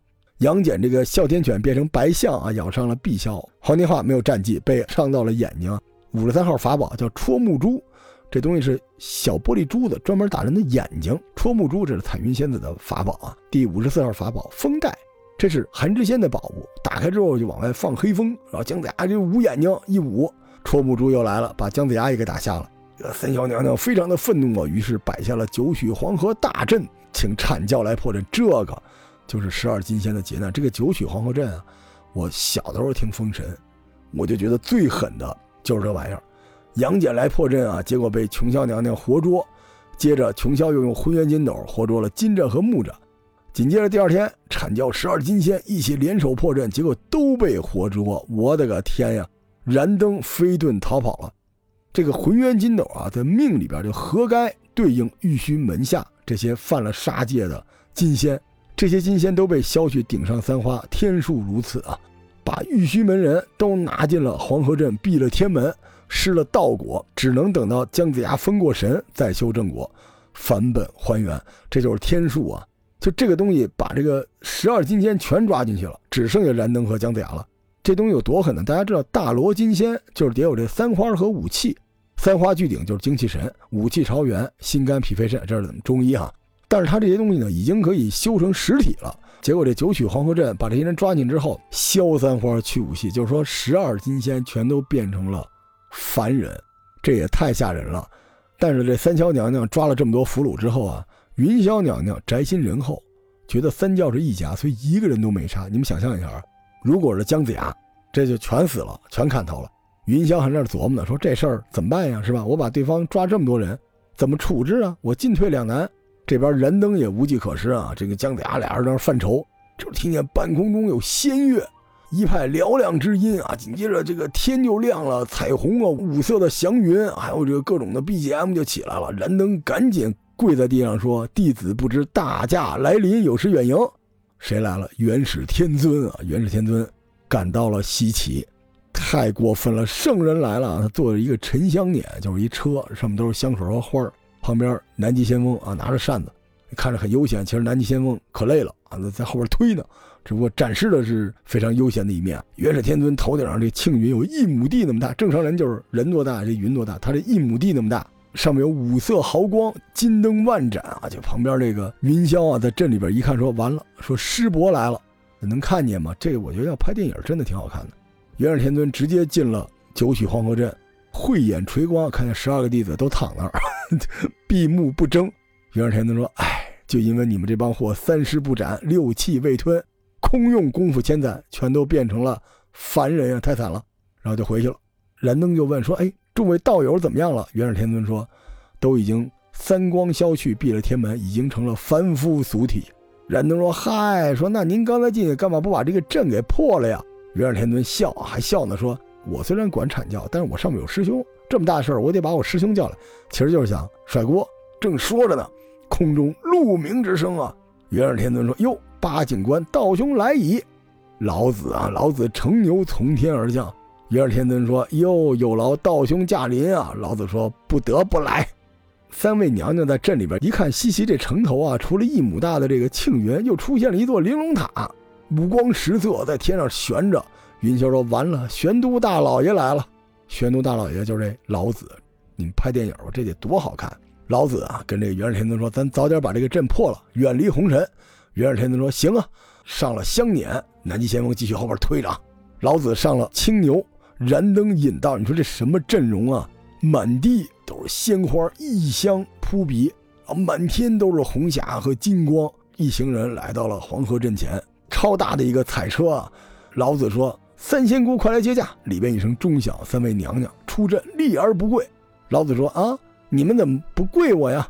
杨戬这个哮天犬变成白象啊，咬伤了碧霄。黄天化没有战绩，被伤到了眼睛。五十三号法宝叫戳目珠，这东西是小玻璃珠子，专门打人的眼睛。戳木珠这是彩云仙子的法宝啊，第五十四号法宝风袋，这是韩知仙的宝物。打开之后就往外放黑风，然后姜子牙就捂眼睛一捂，戳木珠又来了，把姜子牙也给打瞎了。这三小娘娘非常的愤怒啊，于是摆下了九曲黄河大阵，请阐教来破阵。这个就是十二金仙的劫难。这个九曲黄河阵啊，我小的时候听封神，我就觉得最狠的就是这玩意儿。杨戬来破阵啊，结果被琼霄娘娘活捉。接着，琼霄又用混元金斗活捉了金吒和木吒。紧接着第二天，阐教十二金仙一起联手破阵，结果都被活捉。我的个天呀！燃灯飞遁逃跑了。这个混元金斗啊，在命里边就活该对应玉虚门下这些犯了杀戒的金仙。这些金仙都被削去顶上三花，天数如此啊！把玉虚门人都拿进了黄河镇，闭了天门。失了道果，只能等到姜子牙封过神，再修正果，返本还原。这就是天数啊！就这个东西，把这个十二金仙全抓进去了，只剩下燃灯和姜子牙了。这东西有多狠呢？大家知道，大罗金仙就是得有这三花和五气，三花聚顶就是精气神，五气朝元，心肝脾肺肾，这是中医哈。但是他这些东西呢，已经可以修成实体了。结果这九曲黄河阵把这些人抓进之后，消三花去五气，就是说十二金仙全都变成了。凡人，这也太吓人了。但是这三霄娘娘抓了这么多俘虏之后啊，云霄娘娘宅心仁厚，觉得三教是一家，所以一个人都没杀。你们想象一下啊，如果是姜子牙，这就全死了，全砍头了。云霄还在那琢磨呢，说这事儿怎么办呀？是吧？我把对方抓这么多人，怎么处置啊？我进退两难。这边燃灯也无计可施啊。这个姜子牙俩人在那犯愁，就听见半空中有仙乐。一派嘹亮之音啊！紧接着这个天就亮了，彩虹啊，五色的祥云，还有这个各种的 BGM 就起来了。燃灯赶紧跪在地上说：“弟子不知大驾来临，有失远迎。”谁来了？元始天尊啊！元始天尊赶到了西岐，太过分了！圣人来了，他坐着一个沉香辇，就是一车，上面都是香水和花儿。旁边南极仙翁啊，拿着扇子，看着很悠闲。其实南极仙翁可累了啊，在后边推呢。只不过展示的是非常悠闲的一面。元始天尊头顶上这庆云有一亩地那么大，正常人就是人多大，这云多大，他这一亩地那么大，上面有五色毫光，金灯万盏啊！就旁边这个云霄啊，在镇里边一看，说完了，说师伯来了，能看见吗？这个我觉得要拍电影真的挺好看的。元始天尊直接进了九曲黄河镇，慧眼垂光，看见十二个弟子都躺那儿，*laughs* 闭目不争。元始天尊说：“哎，就因为你们这帮货三尸不斩，六气未吞。”空用功夫千载，全都变成了凡人呀，太惨了。然后就回去了。燃灯就问说：“哎，众位道友怎么样了？”元始天尊说：“都已经三光消去，闭了天门，已经成了凡夫俗体。”燃灯说：“嗨，说那您刚才进去干嘛不把这个阵给破了呀？”元始天尊笑，还笑呢，说：“我虽然管阐教，但是我上面有师兄，这么大事儿，我得把我师兄叫来。其实就是想甩锅。”正说着呢，空中鹿鸣之声啊！元始天尊说：“哟。”八景官，道兄来矣！老子啊，老子乘牛从天而降。元始天尊说：“哟，有劳道兄驾临啊！”老子说：“不得不来。”三位娘娘在镇里边一看，西岐这城头啊，除了一亩大的这个庆云，又出现了一座玲珑塔，五光十色，在天上悬着。云霄说：“完了，玄都大老爷来了！”玄都大老爷就是这老子。你们拍电影吧，这得多好看！老子啊，跟这个元始天尊说：“咱早点把这个阵破了，远离红尘。”元始天尊说：“行啊，上了香辇，南极仙翁继续后边推着。老子上了青牛，燃灯引道。你说这什么阵容啊？满地都是鲜花，异香扑鼻啊，满天都是红霞和金光。一行人来到了黄河阵前，超大的一个彩车啊。老子说：‘三仙姑，快来接驾！’里边一声钟响，三位娘娘出阵，立而不跪。老子说：‘啊，你们怎么不跪我呀？’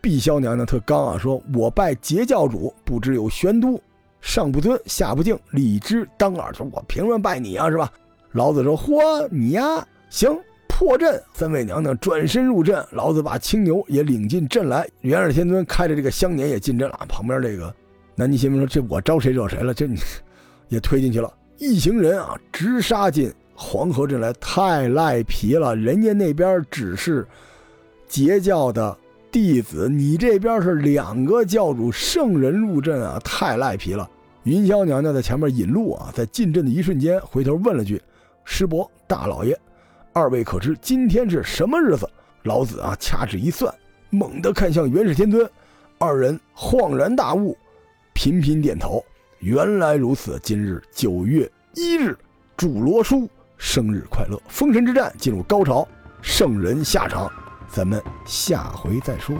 碧霄娘娘特刚啊，说我拜截教主，不知有玄都，上不尊，下不敬，礼之当耳。说我凭什么拜你啊？是吧？老子说：嚯，你呀，行，破阵。三位娘娘转身入阵，老子把青牛也领进阵来。元始天尊开着这个香辇也进阵了。旁边这个南极仙翁说：这我招谁惹谁了？这你 *laughs* 也推进去了。一行人啊，直杀进黄河镇来，太赖皮了。人家那边只是截教的。弟子，你这边是两个教主圣人入阵啊，太赖皮了。云霄娘娘在前面引路啊，在进阵的一瞬间，回头问了句：“师伯，大老爷，二位可知今天是什么日子？”老子啊，掐指一算，猛地看向元始天尊，二人恍然大悟，频频点头。原来如此，今日九月一日，祝罗叔生日快乐！封神之战进入高潮，圣人下场，咱们下回再说。